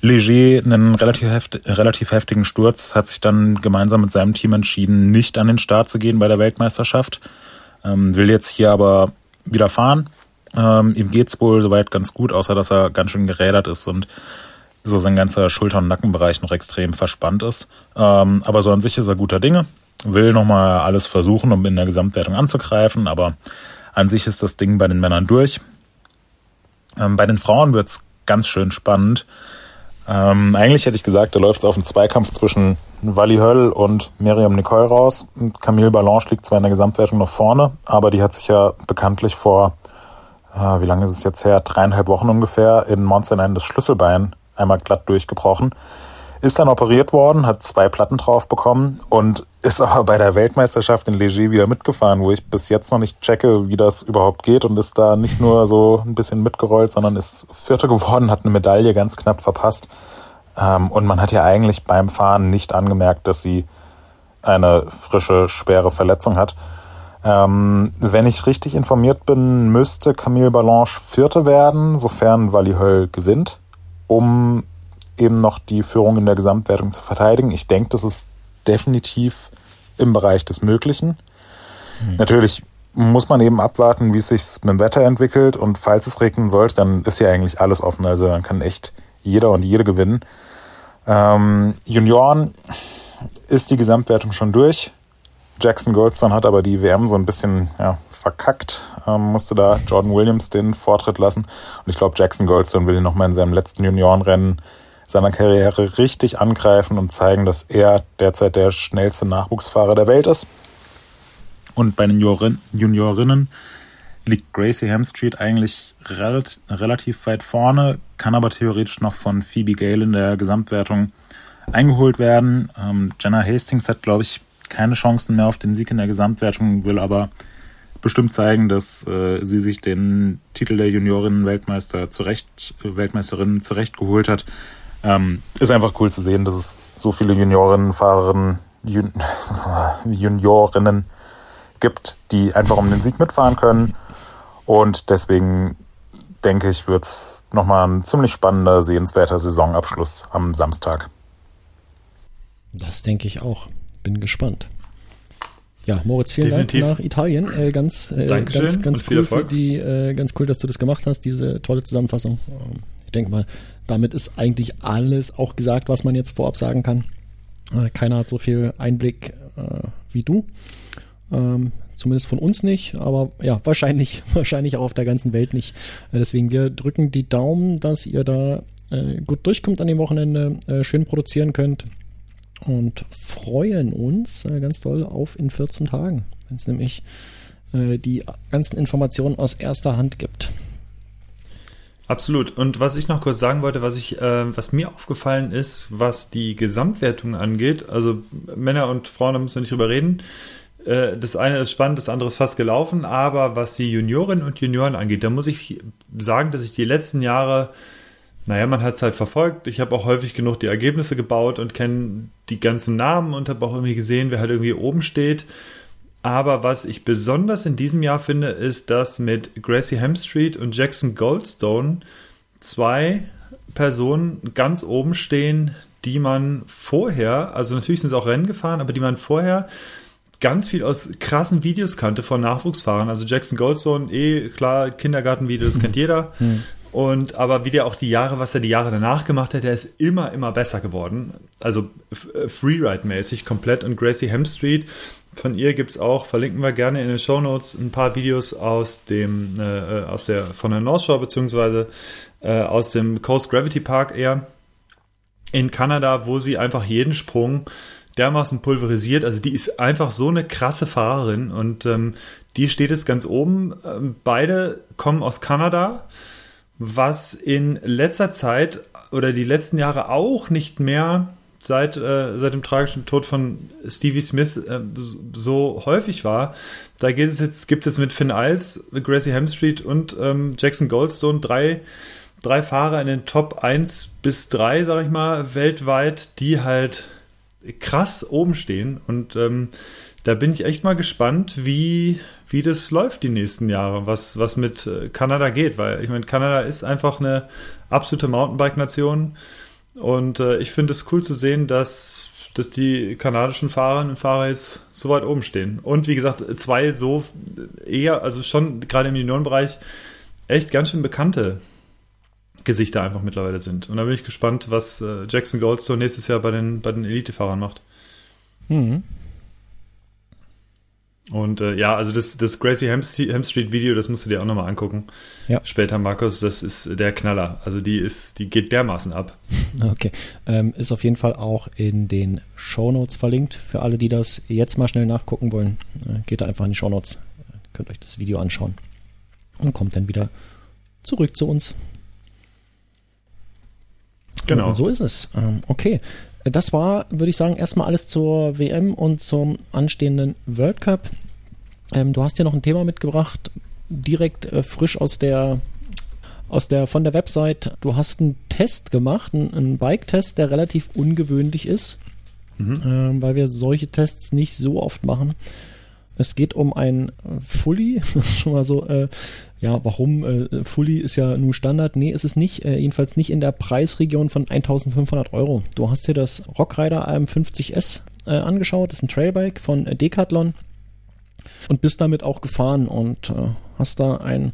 Leger einen relativ, heft, relativ heftigen Sturz, hat sich dann gemeinsam mit seinem Team entschieden, nicht an den Start zu gehen bei der Weltmeisterschaft. Ähm, will jetzt hier aber wieder fahren ähm, ihm geht's wohl soweit ganz gut, außer dass er ganz schön gerädert ist und so sein ganzer Schulter- und Nackenbereich noch extrem verspannt ist. Ähm, aber so an sich ist er guter Dinge, will nochmal alles versuchen, um in der Gesamtwertung anzugreifen, aber an sich ist das Ding bei den Männern durch. Ähm, bei den Frauen wird's ganz schön spannend. Ähm, eigentlich hätte ich gesagt, da läuft es auf einen Zweikampf zwischen Wally Höll und Miriam Nicole raus. Camille Ballanche liegt zwar in der Gesamtwertung noch vorne, aber die hat sich ja bekanntlich vor, äh, wie lange ist es jetzt her, dreieinhalb Wochen ungefähr, in Monster das Schlüsselbein einmal glatt durchgebrochen. Ist dann operiert worden, hat zwei Platten drauf bekommen und ist aber bei der Weltmeisterschaft in Leger wieder mitgefahren, wo ich bis jetzt noch nicht checke, wie das überhaupt geht und ist da nicht nur so ein bisschen mitgerollt, sondern ist Vierte geworden, hat eine Medaille ganz knapp verpasst. Ähm, und man hat ja eigentlich beim Fahren nicht angemerkt, dass sie eine frische, schwere Verletzung hat. Ähm, wenn ich richtig informiert bin, müsste Camille Ballanche Vierte werden, sofern Wally Höll gewinnt, um eben noch die Führung in der Gesamtwertung zu verteidigen. Ich denke, das ist definitiv im Bereich des Möglichen. Mhm. Natürlich muss man eben abwarten, wie es sich mit dem Wetter entwickelt und falls es regnen sollte, dann ist ja eigentlich alles offen. Also dann kann echt jeder und jede gewinnen. Ähm, Junioren ist die Gesamtwertung schon durch. Jackson Goldstone hat aber die WM so ein bisschen ja, verkackt, ähm, musste da Jordan Williams den Vortritt lassen. Und ich glaube, Jackson Goldstone will nochmal in seinem letzten Juniorenrennen seiner Karriere richtig angreifen und zeigen, dass er derzeit der schnellste Nachwuchsfahrer der Welt ist. Und bei den Juniorinnen liegt Gracie Hemstreet eigentlich relativ weit vorne, kann aber theoretisch noch von Phoebe Gale in der Gesamtwertung eingeholt werden. Ähm, Jenna Hastings hat, glaube ich, keine Chancen mehr auf den Sieg in der Gesamtwertung, will aber bestimmt zeigen, dass äh, sie sich den Titel der Juniorinnen-Weltmeister zurecht, Weltmeisterin zurechtgeholt hat. Ähm, ist einfach cool zu sehen, dass es so viele Juniorinnen, Fahrerinnen, Jun Juniorinnen gibt, die einfach um den Sieg mitfahren können. Und deswegen denke ich, wird es nochmal ein ziemlich spannender, sehenswerter Saisonabschluss am Samstag. Das denke ich auch. Bin gespannt. Ja, Moritz, vielen Definitiv. Dank nach Italien. Äh, ganz, äh, Dankeschön ganz, ganz cool die, äh, ganz cool, dass du das gemacht hast, diese tolle Zusammenfassung. Ähm, ich denke mal, damit ist eigentlich alles auch gesagt, was man jetzt vorab sagen kann. Äh, keiner hat so viel Einblick äh, wie du. Ähm, zumindest von uns nicht, aber ja, wahrscheinlich, wahrscheinlich auch auf der ganzen Welt nicht. Äh, deswegen, wir drücken die Daumen, dass ihr da gut durchkommt an dem Wochenende, schön produzieren könnt und freuen uns äh, ganz doll auf in 14 Tagen, wenn es nämlich äh, die ganzen Informationen aus erster Hand gibt. Absolut. Und was ich noch kurz sagen wollte, was ich, äh, was mir aufgefallen ist, was die Gesamtwertung angeht, also Männer und Frauen, da müssen wir nicht drüber reden. Äh, das eine ist spannend, das andere ist fast gelaufen, aber was die Juniorinnen und Junioren angeht, da muss ich sagen, dass ich die letzten Jahre, naja, man hat es halt verfolgt. Ich habe auch häufig genug die Ergebnisse gebaut und kenne die ganzen Namen und habe auch irgendwie gesehen, wer halt irgendwie oben steht. Aber was ich besonders in diesem Jahr finde, ist, dass mit Gracie Hemstreet und Jackson Goldstone zwei Personen ganz oben stehen, die man vorher, also natürlich sind es auch Rennen gefahren, aber die man vorher ganz viel aus krassen Videos kannte von Nachwuchsfahrern. Also Jackson Goldstone, eh klar, Kindergartenvideos kennt jeder. Und aber wie der auch die Jahre, was er die Jahre danach gemacht hat, der ist immer, immer besser geworden. Also äh, Freeride-mäßig komplett. Und Gracie Hemstreet, von ihr gibt es auch, verlinken wir gerne in den Show Notes, ein paar Videos aus dem, äh, aus der, von der North Shore, beziehungsweise äh, aus dem Coast Gravity Park eher in Kanada, wo sie einfach jeden Sprung dermaßen pulverisiert. Also die ist einfach so eine krasse Fahrerin und ähm, die steht es ganz oben. Ähm, beide kommen aus Kanada, was in letzter Zeit oder die letzten Jahre auch nicht mehr seit, äh, seit dem tragischen Tod von Stevie Smith äh, so häufig war. Da geht es jetzt, gibt es jetzt mit Finn Iles, Gracie Hemstreet und ähm, Jackson Goldstone drei, drei Fahrer in den Top 1 bis 3, sag ich mal, weltweit, die halt krass oben stehen. Und ähm, da bin ich echt mal gespannt, wie, wie das läuft die nächsten Jahre, was, was mit äh, Kanada geht, weil ich meine, Kanada ist einfach eine absolute Mountainbike-Nation. Und äh, ich finde es cool zu sehen, dass, dass die kanadischen Fahrerinnen und Fahrer jetzt so weit oben stehen. Und wie gesagt, zwei so eher, also schon gerade im Juniorenbereich, echt ganz schön bekannte Gesichter einfach mittlerweile sind. Und da bin ich gespannt, was äh, Jackson Goldstone nächstes Jahr bei den, bei den Elite-Fahrern macht. Mhm. Und äh, ja, also das, das Gracie Hemstreet Video, das musst du dir auch nochmal angucken. Ja. Später, Markus, das ist der Knaller. Also die ist, die geht dermaßen ab. Okay. Ähm, ist auf jeden Fall auch in den Show Notes verlinkt. Für alle, die das jetzt mal schnell nachgucken wollen, äh, geht da einfach in die Show Notes. Könnt euch das Video anschauen. Und kommt dann wieder zurück zu uns. Genau. Und so ist es. Ähm, okay. Das war, würde ich sagen, erstmal alles zur WM und zum anstehenden World Cup. Ähm, du hast ja noch ein Thema mitgebracht, direkt äh, frisch aus der aus der von der Website. Du hast einen Test gemacht, einen, einen Bike-Test, der relativ ungewöhnlich ist, mhm. ähm, weil wir solche Tests nicht so oft machen. Es geht um ein Fully, schon mal so, äh, ja, warum? Äh, Fully ist ja nun Standard. Nee, ist es nicht. Äh, jedenfalls nicht in der Preisregion von 1500 Euro. Du hast dir das Rockrider AM50S äh, angeschaut. Das ist ein Trailbike von Decathlon und bist damit auch gefahren und äh, hast da einen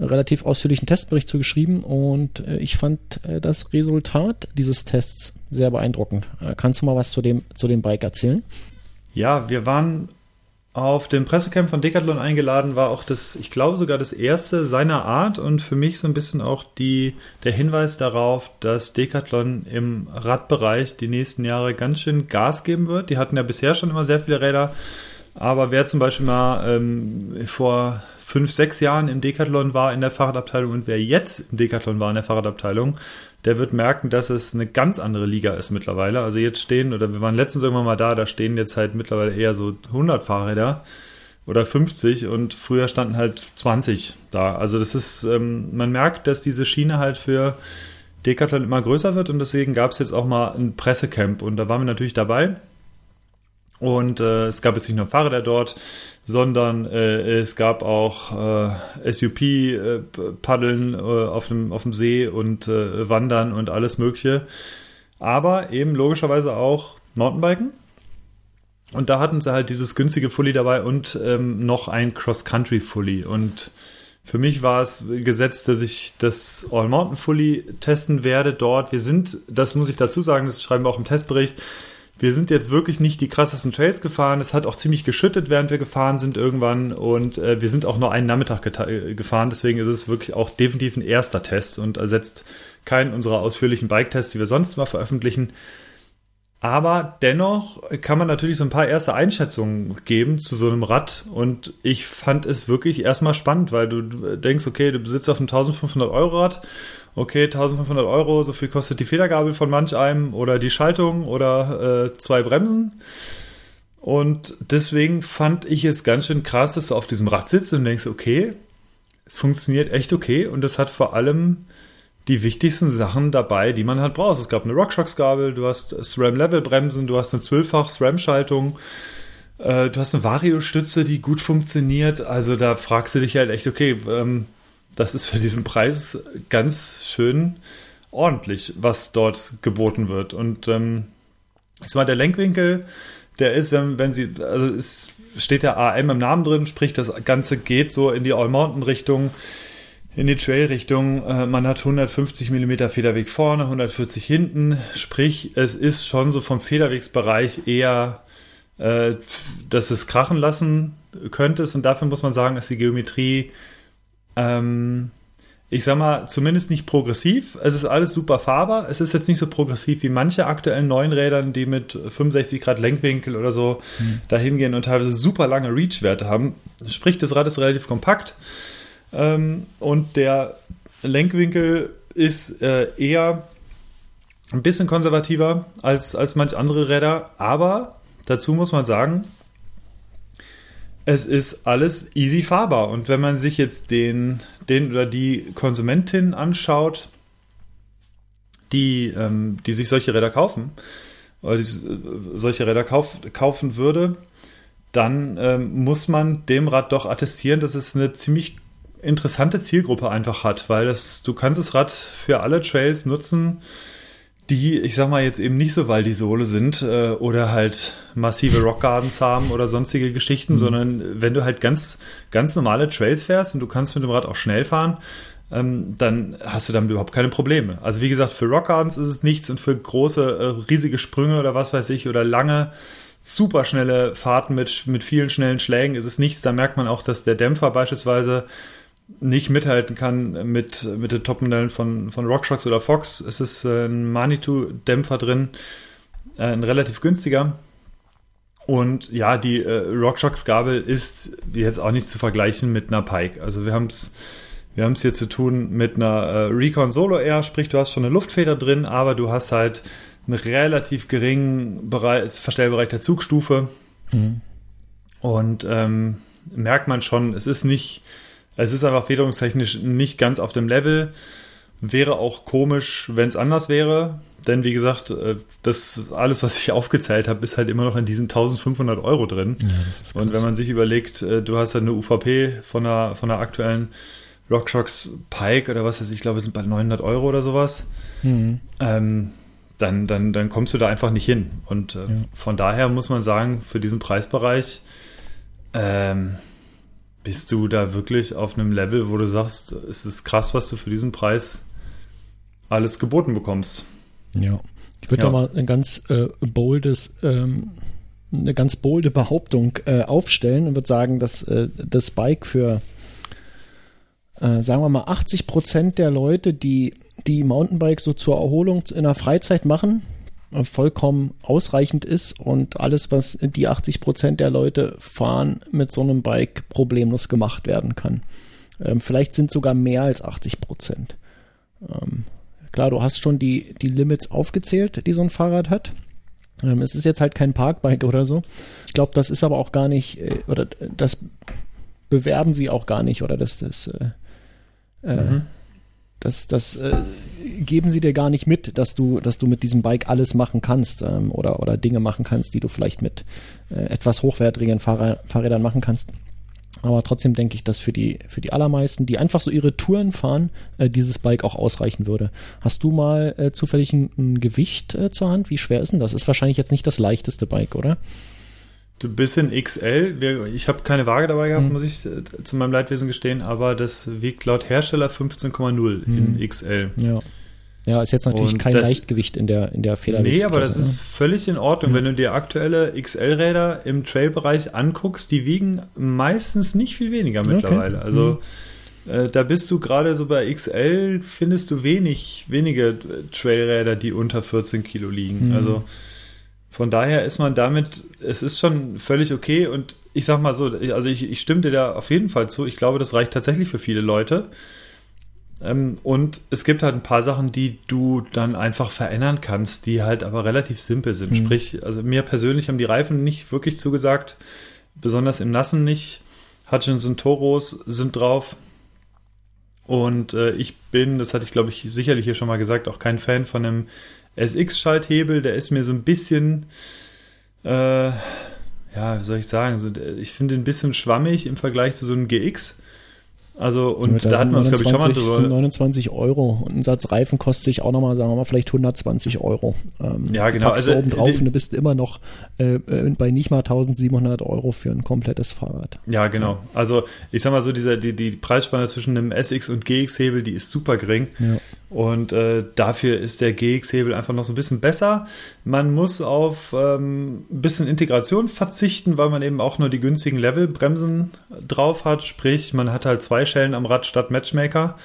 relativ ausführlichen Testbericht zu geschrieben und äh, ich fand äh, das Resultat dieses Tests sehr beeindruckend. Äh, kannst du mal was zu dem, zu dem Bike erzählen? Ja, wir waren auf dem Pressecamp von Decathlon eingeladen, war auch das, ich glaube sogar das erste seiner Art und für mich so ein bisschen auch die, der Hinweis darauf, dass Decathlon im Radbereich die nächsten Jahre ganz schön Gas geben wird. Die hatten ja bisher schon immer sehr viele Räder, aber wer zum Beispiel mal ähm, vor fünf, sechs Jahren im Decathlon war in der Fahrradabteilung und wer jetzt im Decathlon war in der Fahrradabteilung, der wird merken, dass es eine ganz andere Liga ist mittlerweile. Also jetzt stehen, oder wir waren letztens irgendwann mal da, da stehen jetzt halt mittlerweile eher so 100 Fahrräder oder 50 und früher standen halt 20 da. Also das ist, ähm, man merkt, dass diese Schiene halt für Decathlon immer größer wird und deswegen gab es jetzt auch mal ein Pressecamp und da waren wir natürlich dabei. Und äh, es gab jetzt nicht nur Fahrräder dort, sondern äh, es gab auch äh, SUP-Paddeln äh, auf, dem, auf dem See und äh, Wandern und alles Mögliche. Aber eben logischerweise auch Mountainbiken. Und da hatten sie halt dieses günstige Fully dabei und ähm, noch ein Cross-Country-Fully. Und für mich war es gesetzt, dass ich das All-Mountain-Fully testen werde dort. Wir sind, das muss ich dazu sagen, das schreiben wir auch im Testbericht, wir sind jetzt wirklich nicht die krassesten Trails gefahren. Es hat auch ziemlich geschüttet, während wir gefahren sind irgendwann. Und äh, wir sind auch nur einen Nachmittag äh, gefahren. Deswegen ist es wirklich auch definitiv ein erster Test und ersetzt keinen unserer ausführlichen Bike-Tests, die wir sonst mal veröffentlichen. Aber dennoch kann man natürlich so ein paar erste Einschätzungen geben zu so einem Rad. Und ich fand es wirklich erstmal spannend, weil du denkst, okay, du sitzt auf einem 1500 Euro Rad okay, 1500 Euro, so viel kostet die Federgabel von manch einem oder die Schaltung oder äh, zwei Bremsen. Und deswegen fand ich es ganz schön krass, dass du auf diesem Rad sitzt und denkst, okay, es funktioniert echt okay und das hat vor allem die wichtigsten Sachen dabei, die man halt braucht. Es gab eine RockShox-Gabel, du hast SRAM-Level-Bremsen, du hast eine 12-fach SRAM-Schaltung, äh, du hast eine Vario-Stütze, die gut funktioniert. Also da fragst du dich halt echt, okay, ähm, das ist für diesen Preis ganz schön ordentlich, was dort geboten wird. Und ähm, ich der Lenkwinkel, der ist, wenn, wenn sie, also es steht ja AM im Namen drin, sprich, das Ganze geht so in die All-Mountain-Richtung, in die Trail-Richtung. Äh, man hat 150 mm Federweg vorne, 140 hinten, sprich, es ist schon so vom Federwegsbereich eher, äh, dass es krachen lassen könnte. Und dafür muss man sagen, ist die Geometrie ähm, ich sag mal, zumindest nicht progressiv. Es ist alles super fahrbar. Es ist jetzt nicht so progressiv wie manche aktuellen neuen Rädern, die mit 65 Grad Lenkwinkel oder so mhm. dahin gehen und teilweise super lange Reach-Werte haben. Sprich, das Rad ist relativ kompakt ähm, und der Lenkwinkel ist äh, eher ein bisschen konservativer als, als manch andere Räder, aber dazu muss man sagen, es ist alles easy fahrbar. Und wenn man sich jetzt den, den oder die Konsumentin anschaut, die, ähm, die sich solche Räder kaufen, oder die äh, solche Räder kauf, kaufen würde, dann ähm, muss man dem Rad doch attestieren, dass es eine ziemlich interessante Zielgruppe einfach hat, weil das, du kannst das Rad für alle Trails nutzen, die, ich sag mal, jetzt eben nicht so Waldisole sind äh, oder halt massive Rockgardens haben oder sonstige Geschichten, mhm. sondern wenn du halt ganz, ganz normale Trails fährst und du kannst mit dem Rad auch schnell fahren, ähm, dann hast du damit überhaupt keine Probleme. Also wie gesagt, für Rockgardens ist es nichts und für große, äh, riesige Sprünge oder was weiß ich oder lange super schnelle Fahrten mit, mit vielen schnellen Schlägen. Es ist nichts, da merkt man auch, dass der Dämpfer beispielsweise nicht mithalten kann mit, mit den Topmodellen von, von RockShox oder Fox. Es ist äh, ein Manitou-Dämpfer drin, äh, ein relativ günstiger. Und ja, die äh, RockShox-Gabel ist jetzt auch nicht zu vergleichen mit einer Pike. Also wir haben es wir haben es hier zu tun mit einer äh, Recon Solo Air, sprich du hast schon eine Luftfeder drin, aber du hast halt einen relativ geringen Bereich, Verstellbereich der Zugstufe. Mhm. Und ähm, merkt man schon, es ist nicht, es ist einfach federungstechnisch nicht ganz auf dem Level. Wäre auch komisch, wenn es anders wäre. Denn wie gesagt, äh, das alles, was ich aufgezählt habe, ist halt immer noch in diesen 1500 Euro drin. Ja, und wenn man sich überlegt, äh, du hast halt eine UVP von der, von der aktuellen RockShox Pike oder was weiß ich, glaube, sind bei 900 Euro oder sowas. Mhm. Ähm, dann, dann, dann kommst du da einfach nicht hin. Und äh, ja. von daher muss man sagen, für diesen Preisbereich ähm, bist du da wirklich auf einem Level, wo du sagst, es ist krass, was du für diesen Preis alles geboten bekommst. Ja, ich würde ja. da mal ein ganz äh, boldes, ähm, eine ganz bolde Behauptung äh, aufstellen und würde sagen, dass äh, das Bike für, äh, sagen wir mal, 80 Prozent der Leute, die die Mountainbike so zur Erholung in der Freizeit machen, vollkommen ausreichend ist und alles, was die 80 Prozent der Leute fahren, mit so einem Bike problemlos gemacht werden kann. Ähm, vielleicht sind sogar mehr als 80 Prozent. Ähm, klar, du hast schon die, die Limits aufgezählt, die so ein Fahrrad hat. Ähm, es ist jetzt halt kein Parkbike oder so. Ich glaube, das ist aber auch gar nicht, äh, oder das bewerben sie auch gar nicht, oder das, das, äh, äh mhm das, das äh, geben sie dir gar nicht mit, dass du, dass du mit diesem Bike alles machen kannst ähm, oder, oder Dinge machen kannst, die du vielleicht mit äh, etwas hochwertigen Fahrrad, Fahrrädern machen kannst. Aber trotzdem denke ich, dass für die, für die allermeisten, die einfach so ihre Touren fahren, äh, dieses Bike auch ausreichen würde. Hast du mal äh, zufällig ein, ein Gewicht äh, zur Hand? Wie schwer ist denn das? Ist wahrscheinlich jetzt nicht das leichteste Bike, oder? Du bist in XL. Ich habe keine Waage dabei gehabt, mhm. muss ich äh, zu meinem Leidwesen gestehen, aber das wiegt laut Hersteller 15,0 mhm. in XL. Ja. Ja, ist jetzt natürlich und kein das, Leichtgewicht in der, in der Federwechsel. Nee, aber das ne? ist völlig in Ordnung. Mhm. Wenn du dir aktuelle XL-Räder im Trail-Bereich anguckst, die wiegen meistens nicht viel weniger mittlerweile. Okay. Also mhm. äh, da bist du gerade so bei XL, findest du wenig, wenige Trailräder, die unter 14 Kilo liegen. Mhm. Also von daher ist man damit, es ist schon völlig okay und ich sag mal so, also ich, ich stimme dir da auf jeden Fall zu. Ich glaube, das reicht tatsächlich für viele Leute. Ähm, und es gibt halt ein paar Sachen, die du dann einfach verändern kannst, die halt aber relativ simpel sind. Mhm. Sprich, also mir persönlich haben die Reifen nicht wirklich zugesagt, besonders im Nassen nicht. Hutchinson Toros sind drauf. Und äh, ich bin, das hatte ich glaube ich sicherlich hier schon mal gesagt, auch kein Fan von einem SX-Schalthebel, der ist mir so ein bisschen, äh, ja, wie soll ich sagen, so, ich finde ein bisschen schwammig im Vergleich zu so einem GX. Also, und da, da hatten wir es, glaube ich, schon mal drüber. sind 29 Euro und ein Satz Reifen kostet sich auch nochmal, sagen wir mal, vielleicht 120 Euro. Ähm, ja, genau. Also, oben drauf und du bist immer noch äh, äh bei nicht mal 1700 Euro für ein komplettes Fahrrad. Ja, genau. Also, ich sag mal so, dieser, die, die Preisspanne zwischen einem SX und GX-Hebel, die ist super gering. Ja. Und äh, dafür ist der GX-Hebel einfach noch so ein bisschen besser. Man muss auf ähm, ein bisschen Integration verzichten, weil man eben auch nur die günstigen Levelbremsen drauf hat. Sprich, man hat halt zwei Schellen am Rad statt Matchmaker.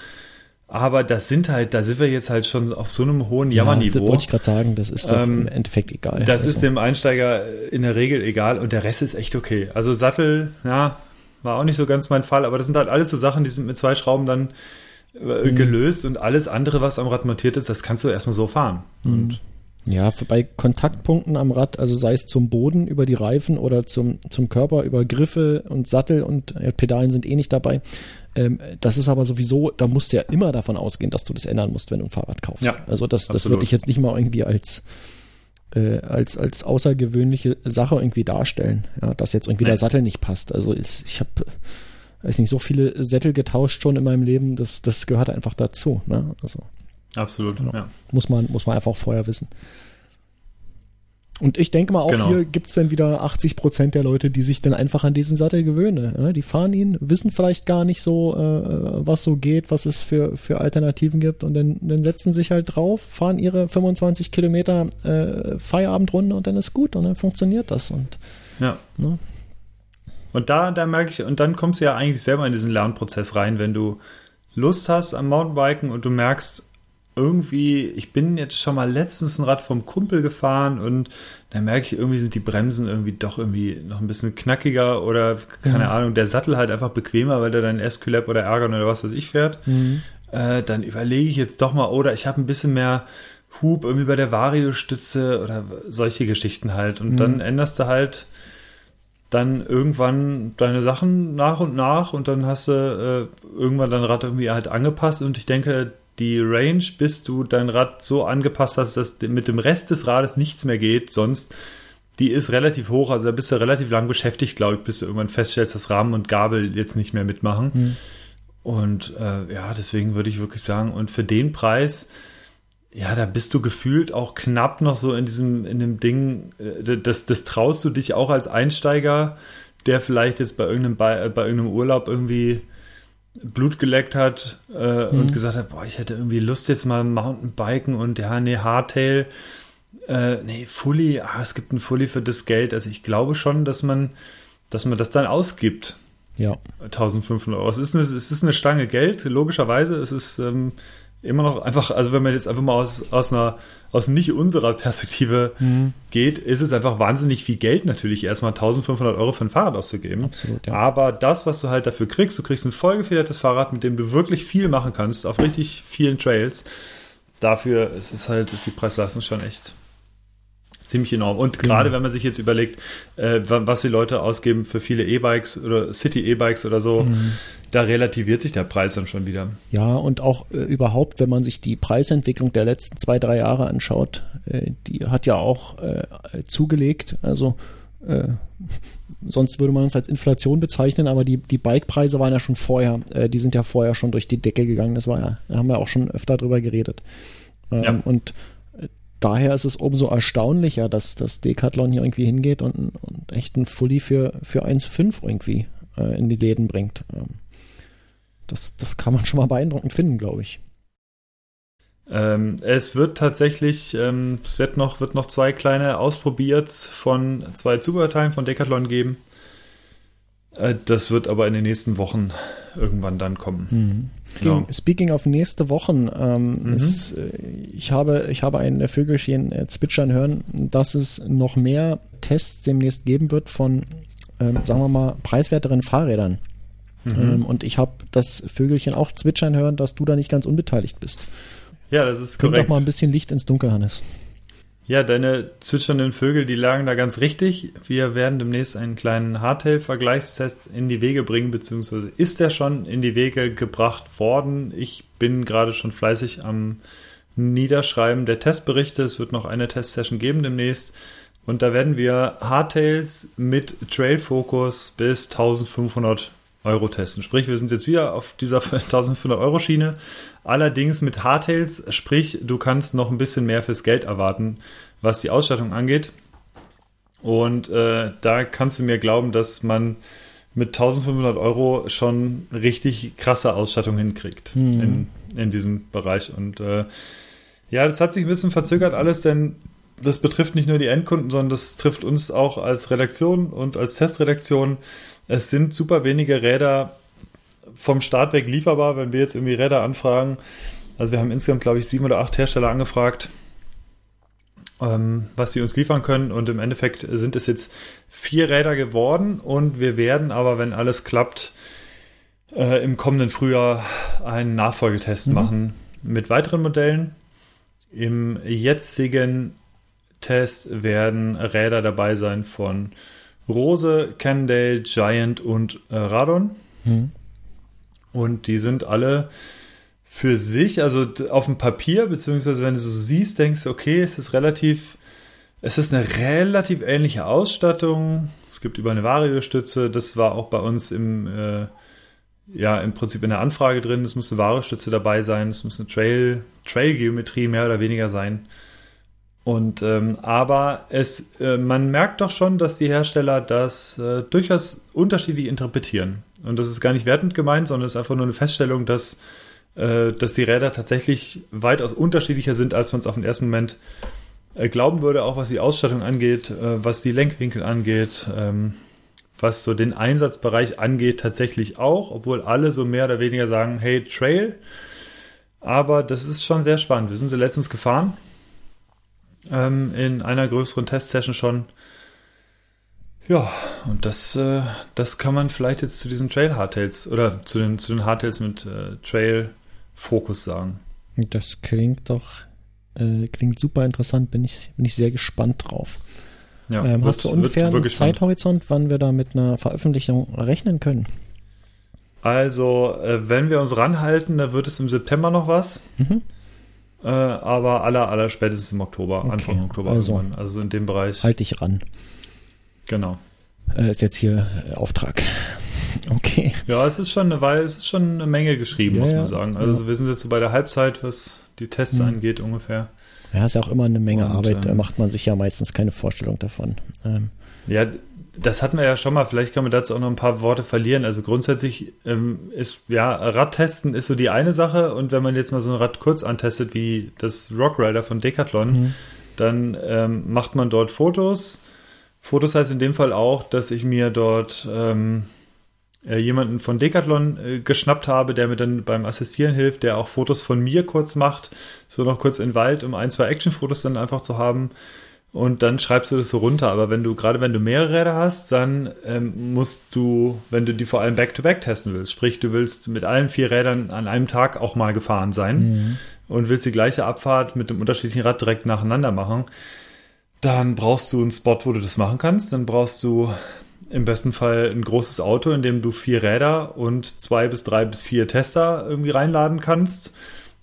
Aber das sind halt, da sind wir jetzt halt schon auf so einem hohen ja, Jammerniveau. Das wollte ich gerade sagen, das ist ähm, im Endeffekt egal. Das also. ist dem Einsteiger in der Regel egal und der Rest ist echt okay. Also Sattel, ja, war auch nicht so ganz mein Fall, aber das sind halt alles so Sachen, die sind mit zwei Schrauben dann mhm. gelöst und alles andere, was am Rad montiert ist, das kannst du erstmal so fahren. Mhm. Und ja, bei Kontaktpunkten am Rad, also sei es zum Boden über die Reifen oder zum, zum Körper über Griffe und Sattel und ja, Pedalen sind eh nicht dabei. Ähm, das ist aber sowieso, da musst du ja immer davon ausgehen, dass du das ändern musst, wenn du ein Fahrrad kaufst. Ja, also das, das würde ich jetzt nicht mal irgendwie als, äh, als, als außergewöhnliche Sache irgendwie darstellen, ja, dass jetzt irgendwie nee. der Sattel nicht passt. Also ist, ich habe weiß nicht, so viele Sättel getauscht schon in meinem Leben, das, das gehört einfach dazu. Ne? Also. Absolut, genau. ja. Muss man, muss man einfach auch vorher wissen. Und ich denke mal, auch genau. hier gibt es dann wieder 80 Prozent der Leute, die sich dann einfach an diesen Sattel gewöhnen. Ne? Die fahren ihn, wissen vielleicht gar nicht so, äh, was so geht, was es für, für Alternativen gibt und dann, dann setzen sich halt drauf, fahren ihre 25 Kilometer äh, Feierabendrunde und dann ist gut und dann funktioniert das. Und, ja. Ne? Und da, da merke ich, und dann kommst du ja eigentlich selber in diesen Lernprozess rein, wenn du Lust hast am Mountainbiken und du merkst, irgendwie, ich bin jetzt schon mal letztens ein Rad vom Kumpel gefahren und da merke ich, irgendwie sind die Bremsen irgendwie doch irgendwie noch ein bisschen knackiger oder keine mhm. Ahnung, der Sattel halt einfach bequemer, weil der dann Esculap oder Ärger oder was weiß ich fährt. Mhm. Äh, dann überlege ich jetzt doch mal, oder ich habe ein bisschen mehr Hub irgendwie bei der Vario-Stütze oder solche Geschichten halt. Und mhm. dann änderst du halt dann irgendwann deine Sachen nach und nach und dann hast du äh, irgendwann dein Rad irgendwie halt angepasst und ich denke, die Range, bis du dein Rad so angepasst hast, dass mit dem Rest des Rades nichts mehr geht, sonst die ist relativ hoch, also da bist du relativ lang beschäftigt, glaube ich, bis du irgendwann feststellst, dass Rahmen und Gabel jetzt nicht mehr mitmachen. Mhm. Und äh, ja, deswegen würde ich wirklich sagen, und für den Preis, ja, da bist du gefühlt auch knapp noch so in diesem, in dem Ding, äh, das, das traust du dich auch als Einsteiger, der vielleicht jetzt bei irgendeinem, bei, bei irgendeinem Urlaub irgendwie Blut geleckt hat äh, mhm. und gesagt hat, boah, ich hätte irgendwie Lust jetzt mal Mountainbiken und ja, nee, Hardtail, äh, nee, Fully, ah, es gibt ein Fully für das Geld. Also ich glaube schon, dass man, dass man das dann ausgibt. Ja. 1500 Euro. Es ist eine, es ist eine Stange Geld, logischerweise. Es ist ähm, immer noch einfach, also wenn man jetzt einfach mal aus, aus einer, aus nicht unserer Perspektive mhm. geht, ist es einfach wahnsinnig viel Geld natürlich, erstmal 1500 Euro für ein Fahrrad auszugeben. Absolut, ja. Aber das, was du halt dafür kriegst, du kriegst ein vollgefedertes Fahrrad, mit dem du wirklich viel machen kannst, auf richtig vielen Trails. Dafür ist es halt, ist die Preisleistung schon echt ziemlich enorm. Und genau. gerade wenn man sich jetzt überlegt, äh, was die Leute ausgeben für viele E-Bikes oder City-E-Bikes oder so, mhm. da relativiert sich der Preis dann schon wieder. Ja, und auch äh, überhaupt, wenn man sich die Preisentwicklung der letzten zwei, drei Jahre anschaut, äh, die hat ja auch äh, zugelegt. Also äh, sonst würde man es als Inflation bezeichnen, aber die, die Bikepreise waren ja schon vorher, äh, die sind ja vorher schon durch die Decke gegangen. Das war ja, da haben wir auch schon öfter drüber geredet. Ähm, ja. Und daher ist es umso erstaunlicher, dass das Decathlon hier irgendwie hingeht und, und echt ein Fully für, für 1,5 irgendwie äh, in die Läden bringt. Ähm, das, das kann man schon mal beeindruckend finden, glaube ich. Ähm, es wird tatsächlich, ähm, es wird noch, wird noch zwei kleine ausprobiert von zwei Zubehörteilen von Decathlon geben. Äh, das wird aber in den nächsten Wochen irgendwann dann kommen. Mhm. Speaking, genau. speaking of nächste Wochen, ähm, mhm. es, äh, ich habe, ich habe ein Vögelchen äh, zwitschern hören, dass es noch mehr Tests demnächst geben wird von, ähm, sagen wir mal, preiswerteren Fahrrädern. Mhm. Ähm, und ich habe das Vögelchen auch zwitschern hören, dass du da nicht ganz unbeteiligt bist. Ja, das ist korrekt. Bring doch mal ein bisschen Licht ins Dunkel, Hannes. Ja, deine zwitschernden Vögel, die lagen da ganz richtig. Wir werden demnächst einen kleinen Hardtail-Vergleichstest in die Wege bringen, beziehungsweise ist er schon in die Wege gebracht worden. Ich bin gerade schon fleißig am Niederschreiben der Testberichte. Es wird noch eine Testsession geben demnächst. Und da werden wir Hardtails mit Trail-Fokus bis 1500 Euro testen. Sprich, wir sind jetzt wieder auf dieser 1500 Euro Schiene. Allerdings mit Hardtails, sprich, du kannst noch ein bisschen mehr fürs Geld erwarten, was die Ausstattung angeht. Und äh, da kannst du mir glauben, dass man mit 1500 Euro schon richtig krasse Ausstattung hinkriegt mhm. in, in diesem Bereich. Und äh, ja, das hat sich ein bisschen verzögert alles, denn das betrifft nicht nur die Endkunden, sondern das trifft uns auch als Redaktion und als Testredaktion. Es sind super wenige Räder vom Start weg lieferbar, wenn wir jetzt irgendwie Räder anfragen. Also wir haben insgesamt, glaube ich, sieben oder acht Hersteller angefragt, ähm, was sie uns liefern können. Und im Endeffekt sind es jetzt vier Räder geworden. Und wir werden aber, wenn alles klappt, äh, im kommenden Frühjahr einen Nachfolgetest mhm. machen mit weiteren Modellen. Im jetzigen Test werden Räder dabei sein von Rose, Cannondale, Giant und äh, Radon. Mhm. Und die sind alle für sich, also auf dem Papier, beziehungsweise wenn du so siehst, denkst du, okay, es ist relativ, es ist eine relativ ähnliche Ausstattung. Es gibt über eine Vario-Stütze, das war auch bei uns im, äh, ja, im Prinzip in der Anfrage drin. Es muss eine Vario-Stütze dabei sein, es muss eine Trail, Trail-Geometrie mehr oder weniger sein. Und ähm, aber es, äh, man merkt doch schon, dass die Hersteller das äh, durchaus unterschiedlich interpretieren. Und das ist gar nicht wertend gemeint, sondern es ist einfach nur eine Feststellung, dass, äh, dass die Räder tatsächlich weitaus unterschiedlicher sind, als man es auf den ersten Moment äh, glauben würde, auch was die Ausstattung angeht, äh, was die Lenkwinkel angeht, ähm, was so den Einsatzbereich angeht, tatsächlich auch, obwohl alle so mehr oder weniger sagen, hey, Trail. Aber das ist schon sehr spannend. Wir sind sie letztens gefahren ähm, in einer größeren Testsession schon. Ja, und das, äh, das kann man vielleicht jetzt zu diesen Trail Hardtails oder zu den, zu den Hardtails mit äh, Trail Fokus sagen. Das klingt doch, äh, klingt super interessant, bin ich, bin ich sehr gespannt drauf. Ja, ähm, wird, hast du ungefähr einen Zeithorizont, wann wir da mit einer Veröffentlichung rechnen können? Also, äh, wenn wir uns ranhalten, dann wird es im September noch was. Mhm. Äh, aber aller, aller spätestens im Oktober, okay. Anfang Oktober. Also, also in dem Bereich. Halt dich ran. Genau. Äh, ist jetzt hier äh, Auftrag. Okay. Ja, es ist schon eine Weile, es ist schon eine Menge geschrieben, ja, muss man sagen. Also ja. wir sind jetzt so bei der Halbzeit, was die Tests mhm. angeht, ungefähr. Ja, ist ja auch immer eine Menge Und, Arbeit, da ähm, macht man sich ja meistens keine Vorstellung davon. Ähm. Ja, das hatten wir ja schon mal, vielleicht kann man dazu auch noch ein paar Worte verlieren. Also grundsätzlich ähm, ist, ja, Radtesten ist so die eine Sache und wenn man jetzt mal so ein Rad kurz antestet, wie das Rock Rider von Decathlon, mhm. dann ähm, macht man dort Fotos. Fotos heißt in dem Fall auch, dass ich mir dort ähm, äh, jemanden von Decathlon äh, geschnappt habe, der mir dann beim Assistieren hilft, der auch Fotos von mir kurz macht, so noch kurz in den Wald, um ein, zwei Actionfotos dann einfach zu haben und dann schreibst du das so runter. Aber wenn du, gerade wenn du mehrere Räder hast, dann ähm, musst du, wenn du die vor allem back-to-back -back testen willst, sprich, du willst mit allen vier Rädern an einem Tag auch mal gefahren sein mhm. und willst die gleiche Abfahrt mit dem unterschiedlichen Rad direkt nacheinander machen, dann brauchst du einen Spot, wo du das machen kannst. Dann brauchst du im besten Fall ein großes Auto, in dem du vier Räder und zwei bis drei bis vier Tester irgendwie reinladen kannst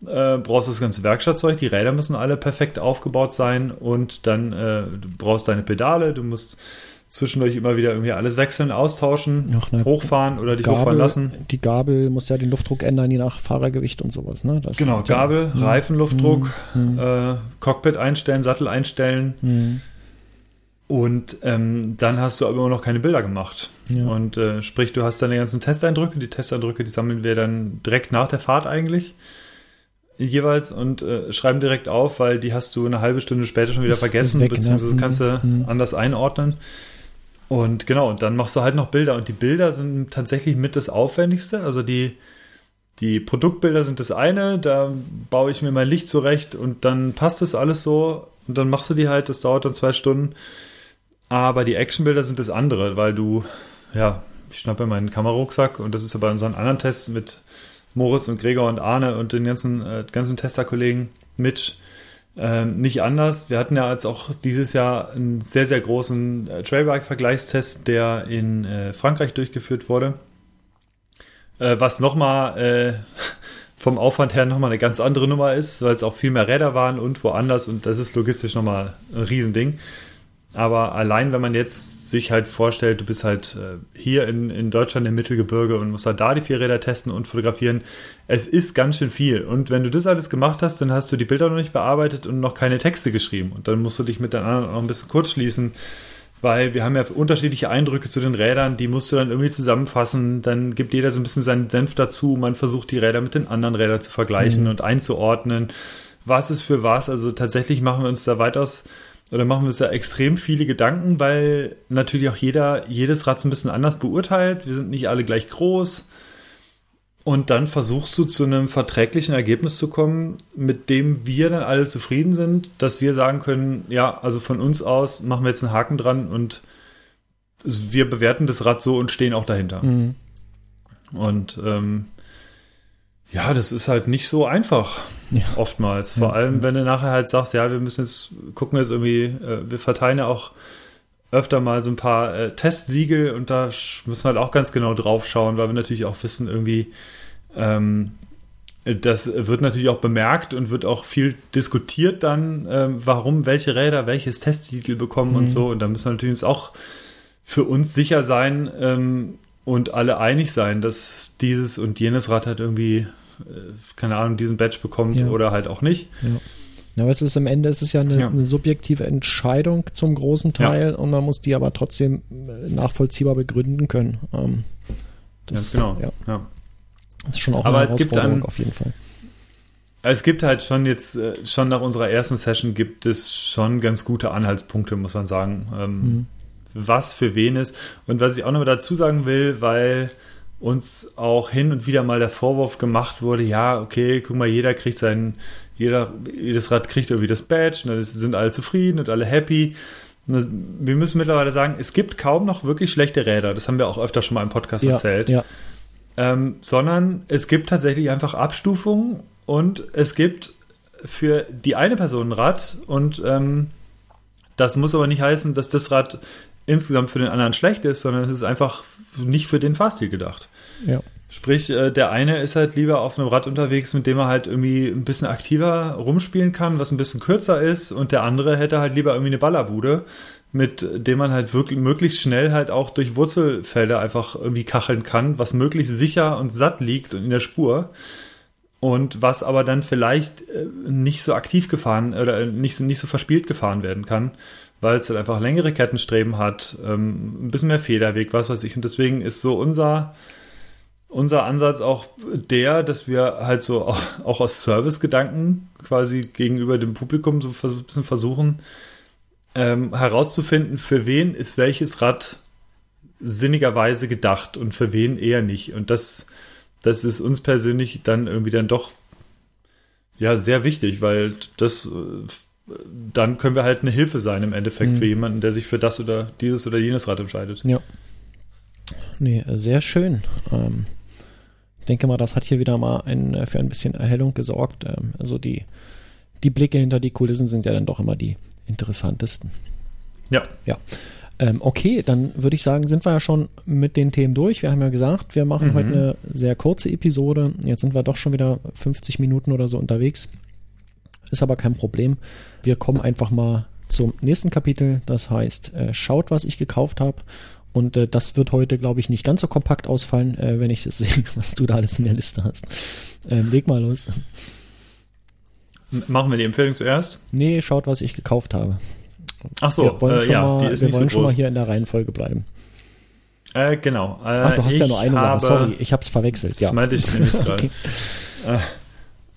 äh, brauchst das ganze Werkstattzeug, die Räder müssen alle perfekt aufgebaut sein und dann äh, du brauchst deine Pedale, du musst zwischendurch immer wieder irgendwie alles wechseln, austauschen, hochfahren oder dich Gabel, hochfahren lassen. Die Gabel muss ja den Luftdruck ändern, je nach Fahrergewicht und sowas. Ne? Das genau, Gabel, ja, Reifen, Luftdruck, hm, äh, Cockpit einstellen, Sattel einstellen. Hm. Und ähm, dann hast du aber immer noch keine Bilder gemacht. Ja. Und äh, sprich, du hast deine ganzen Testeindrücke. Die Testeindrücke, die sammeln wir dann direkt nach der Fahrt eigentlich jeweils und äh, schreiben direkt auf, weil die hast du eine halbe Stunde später schon wieder das vergessen, weg, ne? beziehungsweise ne? kannst du mhm. anders einordnen. Und genau, und dann machst du halt noch Bilder und die Bilder sind tatsächlich mit das Aufwendigste. Also die, die Produktbilder sind das eine, da baue ich mir mein Licht zurecht und dann passt das alles so und dann machst du die halt, das dauert dann zwei Stunden. Aber die Actionbilder sind das andere, weil du, ja, ich schnappe meinen Kamerarucksack und das ist ja bei unseren anderen Tests mit Moritz und Gregor und Arne und den ganzen, äh, ganzen Testerkollegen Mitch ähm, nicht anders. Wir hatten ja jetzt auch dieses Jahr einen sehr, sehr großen äh, Trailbike-Vergleichstest, der in äh, Frankreich durchgeführt wurde. Äh, was nochmal äh, vom Aufwand her nochmal eine ganz andere Nummer ist, weil es auch viel mehr Räder waren und woanders und das ist logistisch nochmal ein Riesending. Aber allein, wenn man jetzt sich halt vorstellt, du bist halt äh, hier in, in Deutschland im Mittelgebirge und musst halt da die vier Räder testen und fotografieren, es ist ganz schön viel. Und wenn du das alles gemacht hast, dann hast du die Bilder noch nicht bearbeitet und noch keine Texte geschrieben. Und dann musst du dich mit den anderen auch ein bisschen kurz schließen, weil wir haben ja unterschiedliche Eindrücke zu den Rädern, die musst du dann irgendwie zusammenfassen. Dann gibt jeder so ein bisschen seinen Senf dazu. Man versucht die Räder mit den anderen Rädern zu vergleichen mhm. und einzuordnen. Was ist für was? Also tatsächlich machen wir uns da weitaus oder machen wir uns da extrem viele Gedanken, weil natürlich auch jeder jedes Rad so ein bisschen anders beurteilt. Wir sind nicht alle gleich groß. Und dann versuchst du zu einem verträglichen Ergebnis zu kommen, mit dem wir dann alle zufrieden sind, dass wir sagen können, ja, also von uns aus machen wir jetzt einen Haken dran und wir bewerten das Rad so und stehen auch dahinter. Mhm. Und ähm, ja, das ist halt nicht so einfach. Ja. Oftmals. Vor ja, allem, wenn du nachher halt sagst, ja, wir müssen jetzt gucken jetzt irgendwie, äh, wir verteilen ja auch öfter mal so ein paar äh, Testsiegel und da müssen wir halt auch ganz genau drauf schauen, weil wir natürlich auch wissen, irgendwie, ähm, das wird natürlich auch bemerkt und wird auch viel diskutiert dann, äh, warum welche Räder welches Testsiegel bekommen mhm. und so. Und da müssen wir natürlich auch für uns sicher sein ähm, und alle einig sein, dass dieses und jenes Rad halt irgendwie äh, keine Ahnung, diesen Badge bekommt ja. oder halt auch nicht. Ja. Ja, weil es ist am Ende ist es ja eine, Ja. eine subjektive Entscheidung zum großen Teil Ja. und man muss die aber trotzdem äh, nachvollziehbar begründen können. Ähm, Ganz genau. Ja, Ja. das ist schon auch Aber eine es gibt Herausforderung dann- auf jeden Fall. Es gibt halt schon jetzt, äh, schon nach unserer ersten Session gibt es schon ganz gute Anhaltspunkte, muss man sagen, ähm, Mhm. Was für wen ist. Und was ich auch noch dazu sagen will, weil uns auch hin und wieder mal der Vorwurf gemacht wurde, ja, okay, guck mal, jeder kriegt sein, jeder, jedes Rad kriegt irgendwie das Badge, und dann ist- sind alle zufrieden und alle happy. Und das, wir müssen mittlerweile sagen, es gibt kaum noch wirklich schlechte Räder. Das haben wir auch öfter schon mal im Podcast Ja, erzählt ja, ähm, sondern es gibt tatsächlich einfach Abstufungen und es gibt für die eine Person ein Rad und ähm, das muss aber nicht heißen, dass das Rad insgesamt für den anderen schlecht ist, sondern es ist einfach nicht für den Fahrstil gedacht. ja. Sprich, äh, der eine ist halt lieber auf einem Rad unterwegs, mit dem er halt irgendwie ein bisschen aktiver rumspielen kann, was ein bisschen kürzer ist, und der andere hätte halt lieber irgendwie eine Ballerbude, mit dem man halt wirklich möglichst schnell halt auch durch Wurzelfelder einfach irgendwie kacheln kann, was möglichst sicher und satt liegt und in der Spur. Und was aber dann vielleicht äh, nicht so aktiv gefahren oder nicht, nicht so verspielt gefahren werden kann, weil es dann einfach längere Kettenstreben hat, ähm, ein bisschen mehr Federweg, was weiß ich. Und deswegen ist so unser, unser Ansatz auch der, dass wir halt so auch, auch aus Servicegedanken quasi gegenüber dem Publikum so ein bisschen versuchen, ähm, herauszufinden, für wen ist welches Rad sinnigerweise gedacht und für wen eher nicht. Und das, das ist uns persönlich dann irgendwie dann doch ja sehr wichtig, weil das äh, dann können wir halt eine Hilfe sein im Endeffekt Mhm. für jemanden, der sich für das oder dieses oder jenes Rad entscheidet. Ja. Nee, äh, sehr schön. Ähm, ich denke mal, das hat hier wieder mal ein, äh, für ein bisschen Erhellung gesorgt. Ähm, also die, die Blicke hinter die Kulissen sind ja dann doch immer die interessantesten. Ja. Ja. Ähm, okay, dann würde ich sagen, sind wir ja schon mit den Themen durch. Wir haben ja gesagt, wir machen Mhm. heute eine sehr kurze Episode. Jetzt sind wir doch schon wieder 50 Minuten oder so unterwegs. Ist aber kein Problem. Wir kommen einfach mal zum nächsten Kapitel. Das heißt, äh, schaut, was ich gekauft habe. Und äh, das wird heute, glaube ich, nicht ganz so kompakt ausfallen, äh, wenn ich das sehe, was du da alles in der Liste hast. Ähm, leg mal los. Machen wir die Empfehlung zuerst? Nee, schaut, was ich gekauft habe. Ach so, wir wollen, äh, schon, ja, mal, wir nicht so wollen schon mal hier in der Reihenfolge bleiben. Äh, genau. Äh, Ach, du hast ja ich nur eine habe, Sache. Sorry, ich habe es verwechselt. Das Ja. meinte ich nämlich gerade. Okay.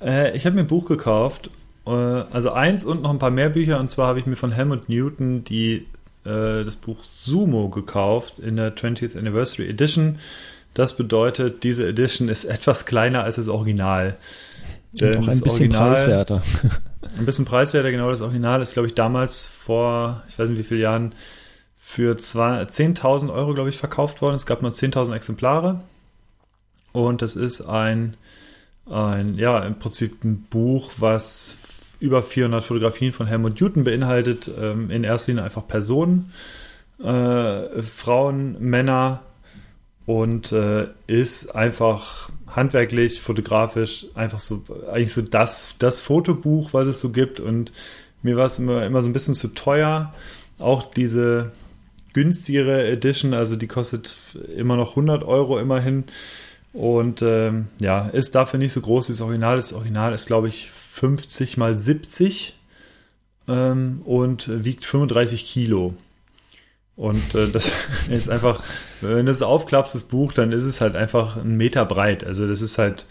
Äh, ich habe mir ein Buch gekauft, äh, also eins und noch ein paar mehr Bücher. Und zwar habe ich mir von Helmut Newton die, äh, das Buch Sumo gekauft in der 20th Anniversary Edition. Das bedeutet, diese Edition ist etwas kleiner als das Original. Und Denn auch ein das bisschen Original- preiswerter. Ein bisschen preiswerter, genau. Das Original ist, glaube ich, damals vor, ich weiß nicht wie vielen Jahren, für zwei- 10.000 Euro, glaube ich, verkauft worden. Es gab nur 10.000 Exemplare. Und das ist ein, ein, ja, im Prinzip ein Buch, was über 400 Fotografien von Helmut Newton beinhaltet. Ähm, in erster Linie einfach Personen, äh, Frauen, Männer und äh, ist einfach handwerklich, fotografisch einfach so eigentlich so das das Fotobuch, was es so gibt und mir war es immer immer so ein bisschen zu teuer. Auch diese günstigere Edition, also die kostet immer noch 100 Euro immerhin und ähm, ja ist dafür nicht so groß wie das Original. Das Original ist glaube ich 50 mal 70 ähm, und wiegt 35 Kilo. Und äh, das ist einfach, wenn du es aufklappst, das Buch, dann ist es halt einfach einen Meter breit. Also das ist halt,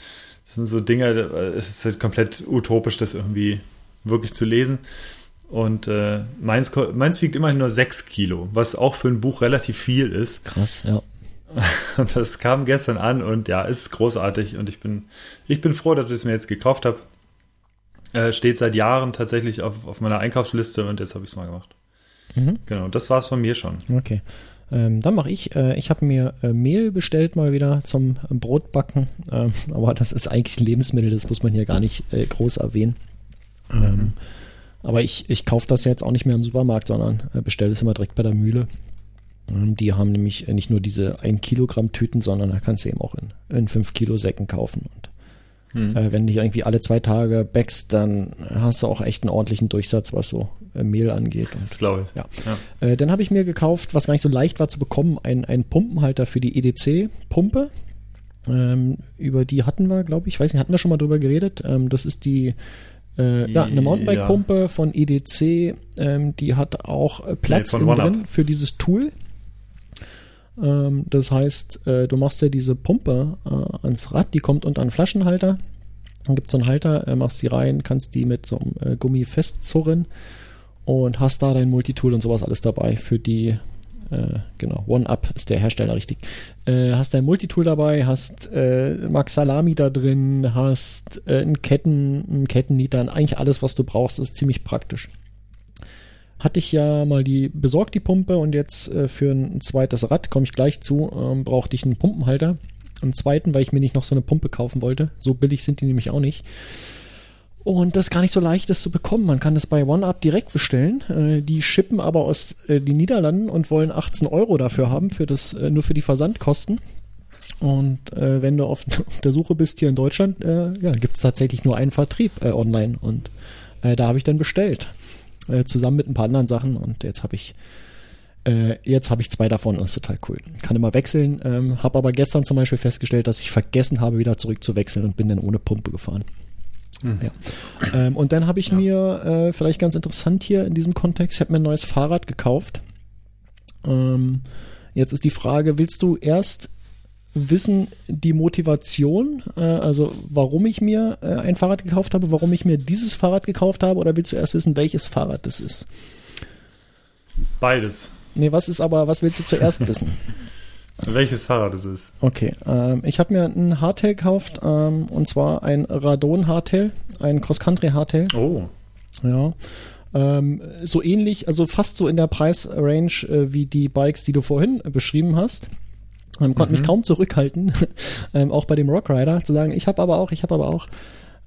das sind so Dinger, es ist halt komplett utopisch, das irgendwie wirklich zu lesen. Und äh, meins, meins wiegt immerhin nur 6 Kilo, was auch für ein Buch relativ viel ist. Krass, ja. Und das kam gestern an und ja, ist großartig. Und ich bin, ich bin froh, dass ich es mir jetzt gekauft habe. Äh, steht seit Jahren tatsächlich auf, auf meiner Einkaufsliste und jetzt habe ich es mal gemacht. Mhm. Genau, das war's von mir schon. Okay. Ähm, dann mache ich. Äh, ich habe mir äh, Mehl bestellt mal wieder zum äh, Brotbacken. Ähm, aber das ist eigentlich ein Lebensmittel, das muss man hier gar nicht äh, groß erwähnen. Ähm, aber ich, ich kaufe das jetzt auch nicht mehr im Supermarkt, sondern äh, bestelle es immer direkt bei der Mühle. Ähm, die haben nämlich äh, nicht nur diese 1 Kilogramm Tüten, sondern da kannst du eben auch in, in 5 Kilo Säcken kaufen. Und Hm. äh, wenn du dich irgendwie alle zwei Tage backst, dann hast du auch echt einen ordentlichen Durchsatz, was so äh, Mehl angeht. Und Das glaube ich. Ja. Ja. Äh, dann habe ich mir gekauft, was gar nicht so leicht war zu bekommen, ein, ein Pumpenhalter für die EDC-Pumpe. Ähm, über die hatten wir, glaube ich, weiß nicht, hatten wir schon mal drüber geredet. Ähm, das ist die Äh, ja, eine Mountainbike-Pumpe von EDC, ähm, die hat auch äh, Platz Nee, drin für dieses Tool. Ähm, das heißt, äh, du machst ja diese Pumpe äh, ans Rad, die kommt unter einen Flaschenhalter. Dann gibt es so einen Halter, äh, machst die rein, kannst die mit so einem äh, Gummi festzurren und hast da dein Multitool und sowas alles dabei für die, äh, genau, OneUp ist der Hersteller richtig. Äh, hast dein Multitool dabei, hast Max Salami da drin, hast einen Ketten, einen Kettennieter, eigentlich alles, was du brauchst, ist ziemlich praktisch. Hatte ich ja mal die besorgt, die Pumpe, und jetzt äh, für ein zweites Rad, komme ich gleich zu, ähm, brauchte ich einen Pumpenhalter. Einen zweiten, weil ich mir nicht noch so eine Pumpe kaufen wollte. So billig sind die nämlich auch nicht. Und das ist gar nicht so leicht, das zu bekommen. Man kann das bei OneUp direkt bestellen. Äh, die shippen aber aus äh, den Niederlanden und wollen 18 Euro dafür haben, für das, äh, nur für die Versandkosten. Und äh, wenn du auf der Suche bist hier in Deutschland, äh, ja, gibt es tatsächlich nur einen Vertrieb äh, online. Und äh, da habe ich dann bestellt. Äh, zusammen mit ein paar anderen Sachen. Und jetzt habe ich äh, jetzt habe ich zwei davon und das ist total cool. Kann immer wechseln. Ähm, habe aber gestern zum Beispiel festgestellt, dass ich vergessen habe, wieder zurück zu wechseln und bin dann ohne Pumpe gefahren. Ja. Ähm, und dann habe ich mir, äh, vielleicht ganz interessant hier in diesem Kontext, ich habe mir ein neues Fahrrad gekauft. Ähm, jetzt ist die Frage, willst du erst wissen die Motivation, äh, also warum ich mir äh, ein Fahrrad gekauft habe, warum ich mir dieses Fahrrad gekauft habe, oder willst du erst wissen, welches Fahrrad das ist? Beides. Nee, was ist aber, was willst du zuerst wissen? Welches Fahrrad es ist. Okay, ähm, ich habe mir ein Hardtail gekauft, ähm, und zwar ein Radon Hardtail, ein Cross-Country Hardtail. Oh. Ja. Ähm, so ähnlich, also fast so in der Preisrange äh, wie die Bikes, die du vorhin beschrieben hast. Ähm, konnte mich kaum zurückhalten, ähm, auch bei dem Rock Rider, zu sagen, ich habe aber auch, ich habe aber auch.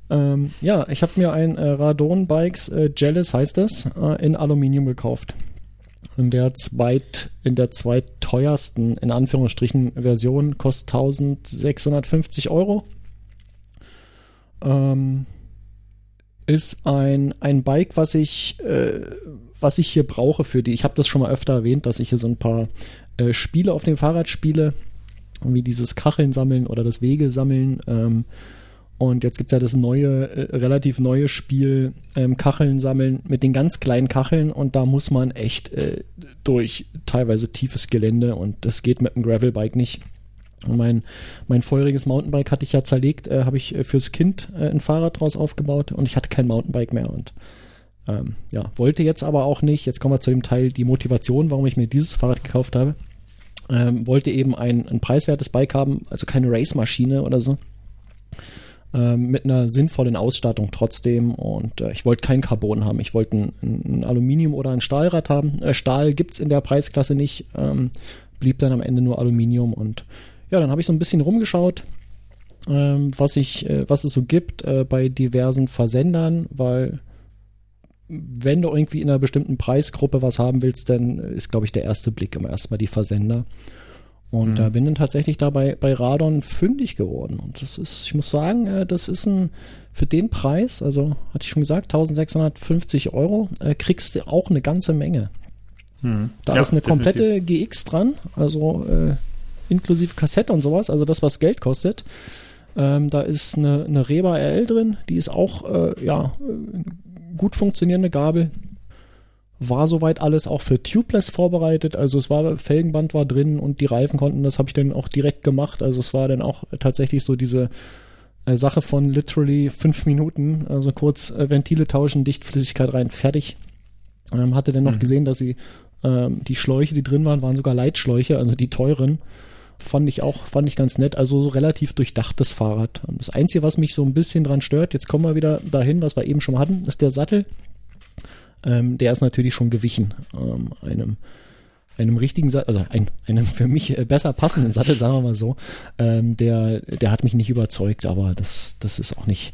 Ähm, ja, ich habe mir ein äh, Radon Bikes äh, Jealous heißt das, äh, in Aluminium gekauft. In der zweit, in der zweitteuersten, in Anführungsstrichen, Version kostet 1650 Euro. Ähm, ist ein, ein Bike, was ich, äh, was ich hier brauche für die. Ich habe das schon mal öfter erwähnt, dass ich hier so ein paar äh, Spiele auf dem Fahrrad spiele, wie dieses Kacheln sammeln oder das Wege sammeln. Ähm, und jetzt gibt's ja das neue, äh, relativ neue Spiel ähm, Kacheln sammeln mit den ganz kleinen Kacheln und da muss man echt äh, durch teilweise tiefes Gelände und das geht mit einem Gravelbike nicht. Mein, mein vorheriges Mountainbike hatte ich ja zerlegt, äh, habe ich äh, fürs Kind äh, ein Fahrrad draus aufgebaut und ich hatte kein Mountainbike mehr und ähm, ja, wollte jetzt aber auch nicht. Jetzt kommen wir zu dem Teil, die Motivation, warum ich mir dieses Fahrrad gekauft habe. Ähm, wollte eben ein, ein preiswertes Bike haben, also keine Race-Maschine oder so. Ähm, mit einer sinnvollen Ausstattung trotzdem und äh, ich wollte kein Carbon haben. Ich wollte ein, ein Aluminium- oder ein Stahlrad haben. Äh, Stahl gibt's in der Preisklasse nicht. Ähm, blieb dann am Ende nur Aluminium und ja, dann habe ich so ein bisschen rumgeschaut, ähm, was ich, äh, was es so gibt äh, bei diversen Versendern, weil wenn du irgendwie in einer bestimmten Preisgruppe was haben willst, dann ist, glaube ich, der erste Blick immer erstmal die Versender. Und Mhm. da bin dann tatsächlich da bei, Radon fündig geworden. Und das ist, ich muss sagen, äh, das ist ein, für den Preis, also hatte ich schon gesagt, 1650 Euro, äh, kriegst du auch eine ganze Menge. Hm. Da Ja, ist eine definitiv. komplette GX dran, also äh, inklusive Kassette und sowas, also das, was Geld kostet. Ähm, da ist eine, eine Reba RL drin, die ist auch, äh, ja, äh, gut funktionierende Gabel. War soweit alles auch für Tubeless vorbereitet, also es war, Felgenband war drin und die Reifen konnten, das habe ich dann auch direkt gemacht, also es war dann auch tatsächlich so diese äh, Sache von literally fünf Minuten, also kurz äh, Ventile tauschen, Dichtflüssigkeit rein, fertig. Ähm, hatte dann noch Mhm. gesehen, dass sie ähm, die Schläuche, die drin waren, waren sogar Leitschläuche, also die teuren. Fand ich auch, fand ich ganz nett. Also so relativ durchdachtes Fahrrad. Das Einzige, was mich so ein bisschen dran stört, jetzt kommen wir wieder dahin, was wir eben schon hatten, ist der Sattel. Ähm, der ist natürlich schon gewichen. Ähm, einem, einem richtigen Sattel, also ein, einem für mich äh, besser passenden Sattel, sagen wir mal so. Ähm, der, der hat mich nicht überzeugt, aber das, das ist auch nicht,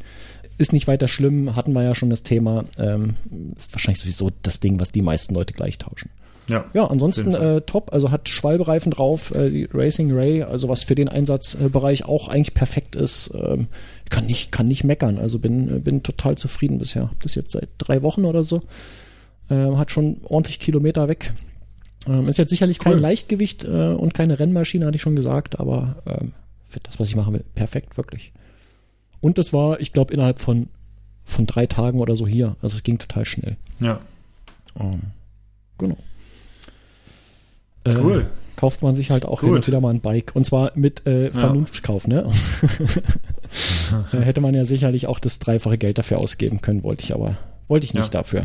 ist nicht weiter schlimm. Hatten wir ja schon das Thema. Ähm, ist wahrscheinlich sowieso das Ding, was die meisten Leute gleich tauschen. Ja. Ja, ansonsten äh, top. Also hat Schwalbereifen drauf, äh, die Racing Ray, also was für den Einsatzbereich auch eigentlich perfekt ist. Ähm, kann nicht, kann nicht meckern. Also bin, bin total zufrieden bisher. Hab das jetzt seit drei Wochen oder so. Ähm, hat schon ordentlich Kilometer weg. Ähm, ist jetzt sicherlich kein Cool. Leichtgewicht äh, und keine Rennmaschine, hatte ich schon gesagt, aber ähm, für das, was ich machen will, perfekt, wirklich. Und das war, ich glaube, innerhalb von von drei Tagen oder so hier. Also es ging total schnell. Ja. Ähm, genau. Cool. Äh, kauft man sich halt auch Gut. hin und wieder mal ein Bike. Und zwar mit äh, Vernunftkauf, ne? da hätte man ja sicherlich auch das dreifache Geld dafür ausgeben können, wollte ich aber, wollte ich nicht Ja. dafür.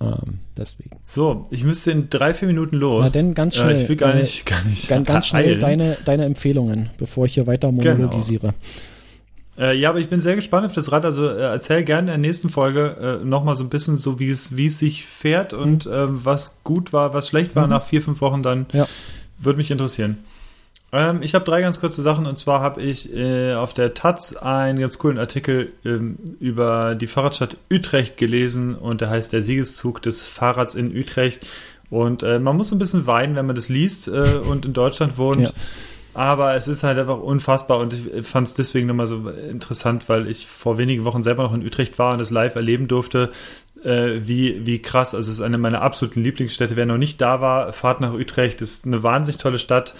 Ähm, deswegen. So, ich müsste in drei, vier Minuten los. Na denn, ganz schnell, Äh, ich will gar äh, nicht, gar nicht. Ganz, ganz schnell eilen. deine, deine Empfehlungen, bevor ich hier weiter monologisiere. Äh, ja, aber ich bin sehr gespannt auf das Rad. Also äh, erzähl gerne in der nächsten Folge äh, nochmal so ein bisschen so, wie es, wie es sich fährt und ähm, was gut war, was schlecht war Mhm. nach vier, fünf Wochen dann. Ja. Würde mich interessieren. Ähm, ich habe drei ganz kurze Sachen und zwar habe ich äh, auf der Taz einen ganz coolen Artikel ähm, über die Fahrradstadt Utrecht gelesen und der heißt Der Siegeszug des Fahrrads in Utrecht. Und äh, man muss ein bisschen weinen, wenn man das liest äh, und in Deutschland wohnt. Ja. Aber es ist halt einfach unfassbar und ich fand es deswegen nochmal so interessant, weil ich vor wenigen Wochen selber noch in Utrecht war und es live erleben durfte, äh, wie, wie krass. Also es ist eine meiner absoluten Lieblingsstädte. Wer noch nicht da war, fahrt nach Utrecht. ist eine wahnsinnig tolle Stadt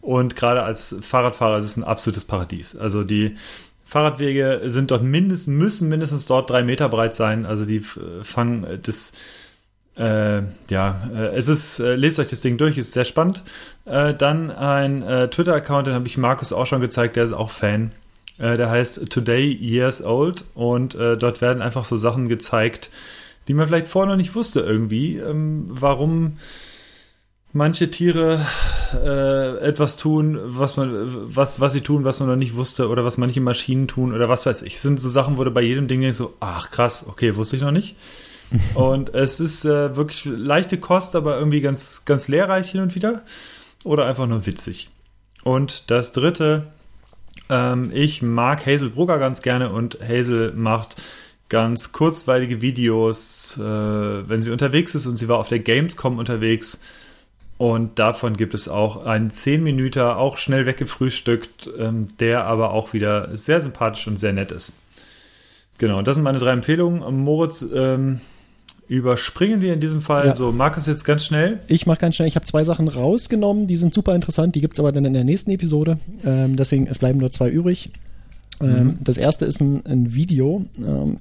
und gerade als Fahrradfahrer ist es ein absolutes Paradies. Also die Fahrradwege sind dort mindestens, müssen mindestens dort drei Meter breit sein. Also die fangen das äh, ja, äh, es ist, äh, lest euch das Ding durch, ist sehr spannend. Äh, dann ein äh, Twitter-Account, den habe ich Markus auch schon gezeigt, der ist auch Fan. Äh, der heißt Today Years Old und dort werden einfach so Sachen gezeigt, die man vielleicht vorher noch nicht wusste irgendwie, ähm, warum manche Tiere etwas tun, was man, was, was sie tun, was man noch nicht wusste, oder was manche Maschinen tun, oder was weiß ich. Es sind so Sachen, wo du bei jedem Ding denkst so, ach krass, okay, wusste ich noch nicht. Und es ist äh, wirklich leichte Kost, aber irgendwie ganz, ganz lehrreich hin und wieder. Oder einfach nur witzig. Und das dritte, ähm, ich mag Hazel Brugger ganz gerne und Hazel macht ganz kurzweilige Videos, äh, wenn sie unterwegs ist und sie war auf der Gamescom unterwegs. Und davon gibt es auch einen 10 Minüter, auch schnell weggefrühstückt, ähm, der aber auch wieder sehr sympathisch und sehr nett ist. Genau, das sind meine drei Empfehlungen. Moritz, ähm, überspringen wir in diesem Fall. Ja. So, Markus jetzt ganz schnell. Ich mache ganz schnell, ich habe zwei Sachen rausgenommen, die sind super interessant, die gibt's aber dann in der nächsten Episode. Ähm, deswegen, es bleiben nur zwei übrig. Ähm, Das erste ist ein, ein Video ähm,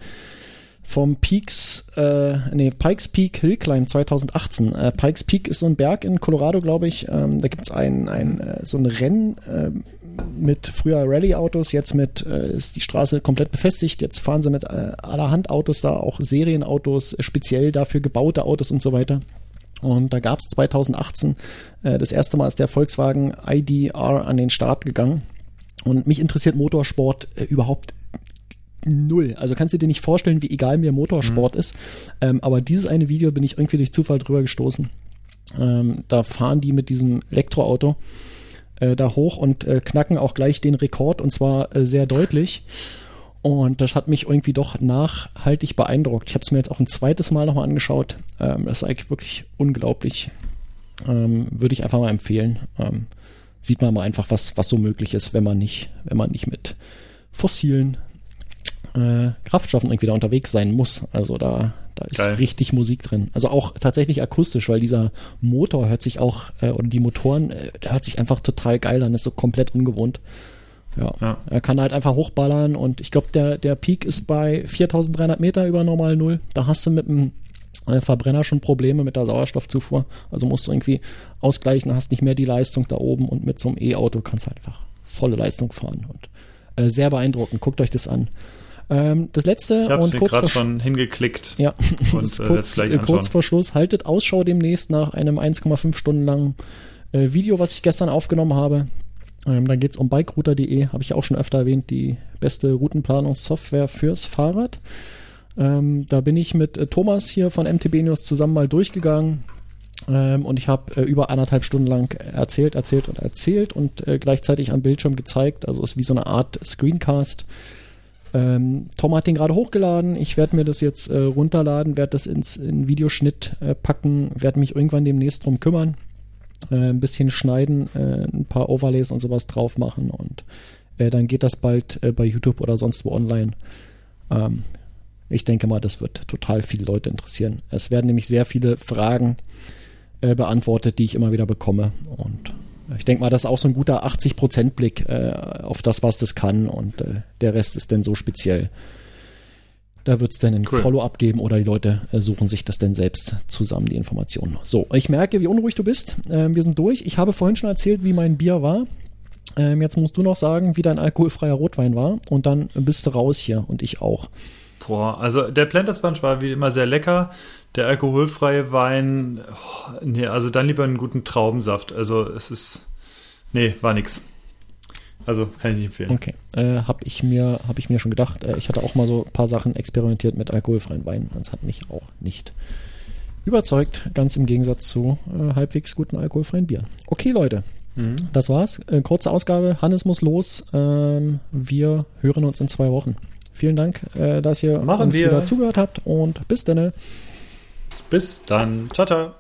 vom Peaks, äh, nee, Pikes Peak Hill Climb 2018. Äh, Pikes Peak ist so ein Berg in Colorado, glaube ich. Ähm, da gibt's ein, ein, äh, so ein Rennen äh, mit früher Rallye-Autos, jetzt mit äh, ist die Straße komplett befestigt. Jetzt fahren sie mit äh, allerhand Autos da, auch Serienautos, äh, speziell dafür gebaute Autos und so weiter. Und da gab's 2018 äh, das erste Mal ist der Volkswagen IDR an den Start gegangen. Und mich interessiert Motorsport äh, überhaupt null. Also kannst du dir nicht vorstellen, wie egal mir Motorsport ist. Ähm, aber dieses eine Video bin ich irgendwie durch Zufall drüber gestoßen. Ähm, da fahren die mit diesem Elektroauto äh, da hoch und äh, knacken auch gleich den Rekord und zwar äh, sehr deutlich. Und das hat mich irgendwie doch nachhaltig beeindruckt. Ich habe es mir jetzt auch ein zweites Mal nochmal angeschaut. Ähm, das ist eigentlich wirklich unglaublich. Ähm, Würde ich einfach mal empfehlen. Ähm, sieht man mal einfach, was, was so möglich ist, wenn man nicht, wenn man nicht mit fossilen äh, Kraftstoffen irgendwie da unterwegs sein muss. Also da, da ist Geil. richtig Musik drin. Also auch tatsächlich akustisch, weil dieser Motor hört sich auch, äh, oder die Motoren, äh, der hört sich einfach total geil an, ist so komplett ungewohnt. Ja. Ja. Er kann halt einfach hochballern und ich glaube, der, der Peak ist bei 4300 Meter über normal Null. Da hast du mit dem äh, Verbrenner schon Probleme mit der Sauerstoffzufuhr. Also musst du irgendwie ausgleichen, hast nicht mehr die Leistung da oben und mit so einem E-Auto kannst du einfach volle Leistung fahren und äh, sehr beeindruckend. Guckt euch das an. Ähm, das letzte Ich und es kurz vor, schon hingeklickt. ja, und, äh, kurz, äh, kurz anschauen. vor Schluss. Haltet Ausschau demnächst nach einem 1,5 Stunden langen äh, Video, was ich gestern aufgenommen habe. Ähm, da geht's um bikerouter.de, habe ich auch schon öfter erwähnt, die beste Routenplanungssoftware fürs Fahrrad. Ähm, da bin ich mit äh, Thomas hier von MTB News zusammen mal durchgegangen. Ähm, und ich habe äh, über anderthalb Stunden lang erzählt, erzählt und erzählt und äh, gleichzeitig am Bildschirm gezeigt. Also ist wie so eine Art Screencast. Ähm, Tom hat den gerade hochgeladen. Ich werde mir das jetzt äh, runterladen, werde das ins in Videoschnitt äh, packen, werde mich irgendwann demnächst drum kümmern. Äh, ein bisschen schneiden, äh, ein paar Overlays und sowas drauf machen und äh, dann geht das bald äh, bei YouTube oder sonst wo online. Ähm, ich denke mal, das wird total viele Leute interessieren. Es werden nämlich sehr viele Fragen beantwortet, die ich immer wieder bekomme. Und ich denke mal, das ist auch so ein guter 80%-Blick äh, auf das, was das kann. Und äh, der Rest ist dann so speziell. Da wird es dann ein cool. Follow-up geben oder die Leute äh, suchen sich das dann selbst zusammen, die Informationen. So, ich merke, wie unruhig du bist. Ähm, wir sind durch. Ich habe vorhin schon erzählt, wie mein Bier war. Ähm, jetzt musst du noch sagen, wie dein alkoholfreier Rotwein war und dann bist du raus hier und ich auch. Boah, also der Planters Bunch war wie immer sehr lecker. Der alkoholfreie Wein, oh, nee, also dann lieber einen guten Traubensaft. Also es ist, nee, war nix. Also kann ich nicht empfehlen. Okay, äh, habe ich mir habe ich mir schon gedacht. Äh, ich hatte auch mal so ein paar Sachen experimentiert mit alkoholfreien Weinen. Das hat mich auch nicht überzeugt, ganz im Gegensatz zu äh, halbwegs guten alkoholfreien Bieren. Okay, Leute, mhm. das war's. Äh, kurze Ausgabe. Hannes muss los. Ähm, wir hören uns in zwei Wochen. Vielen Dank, äh, dass ihr Machen uns wir. wieder zugehört habt und bis dann. Bis dann. Ciao, ciao.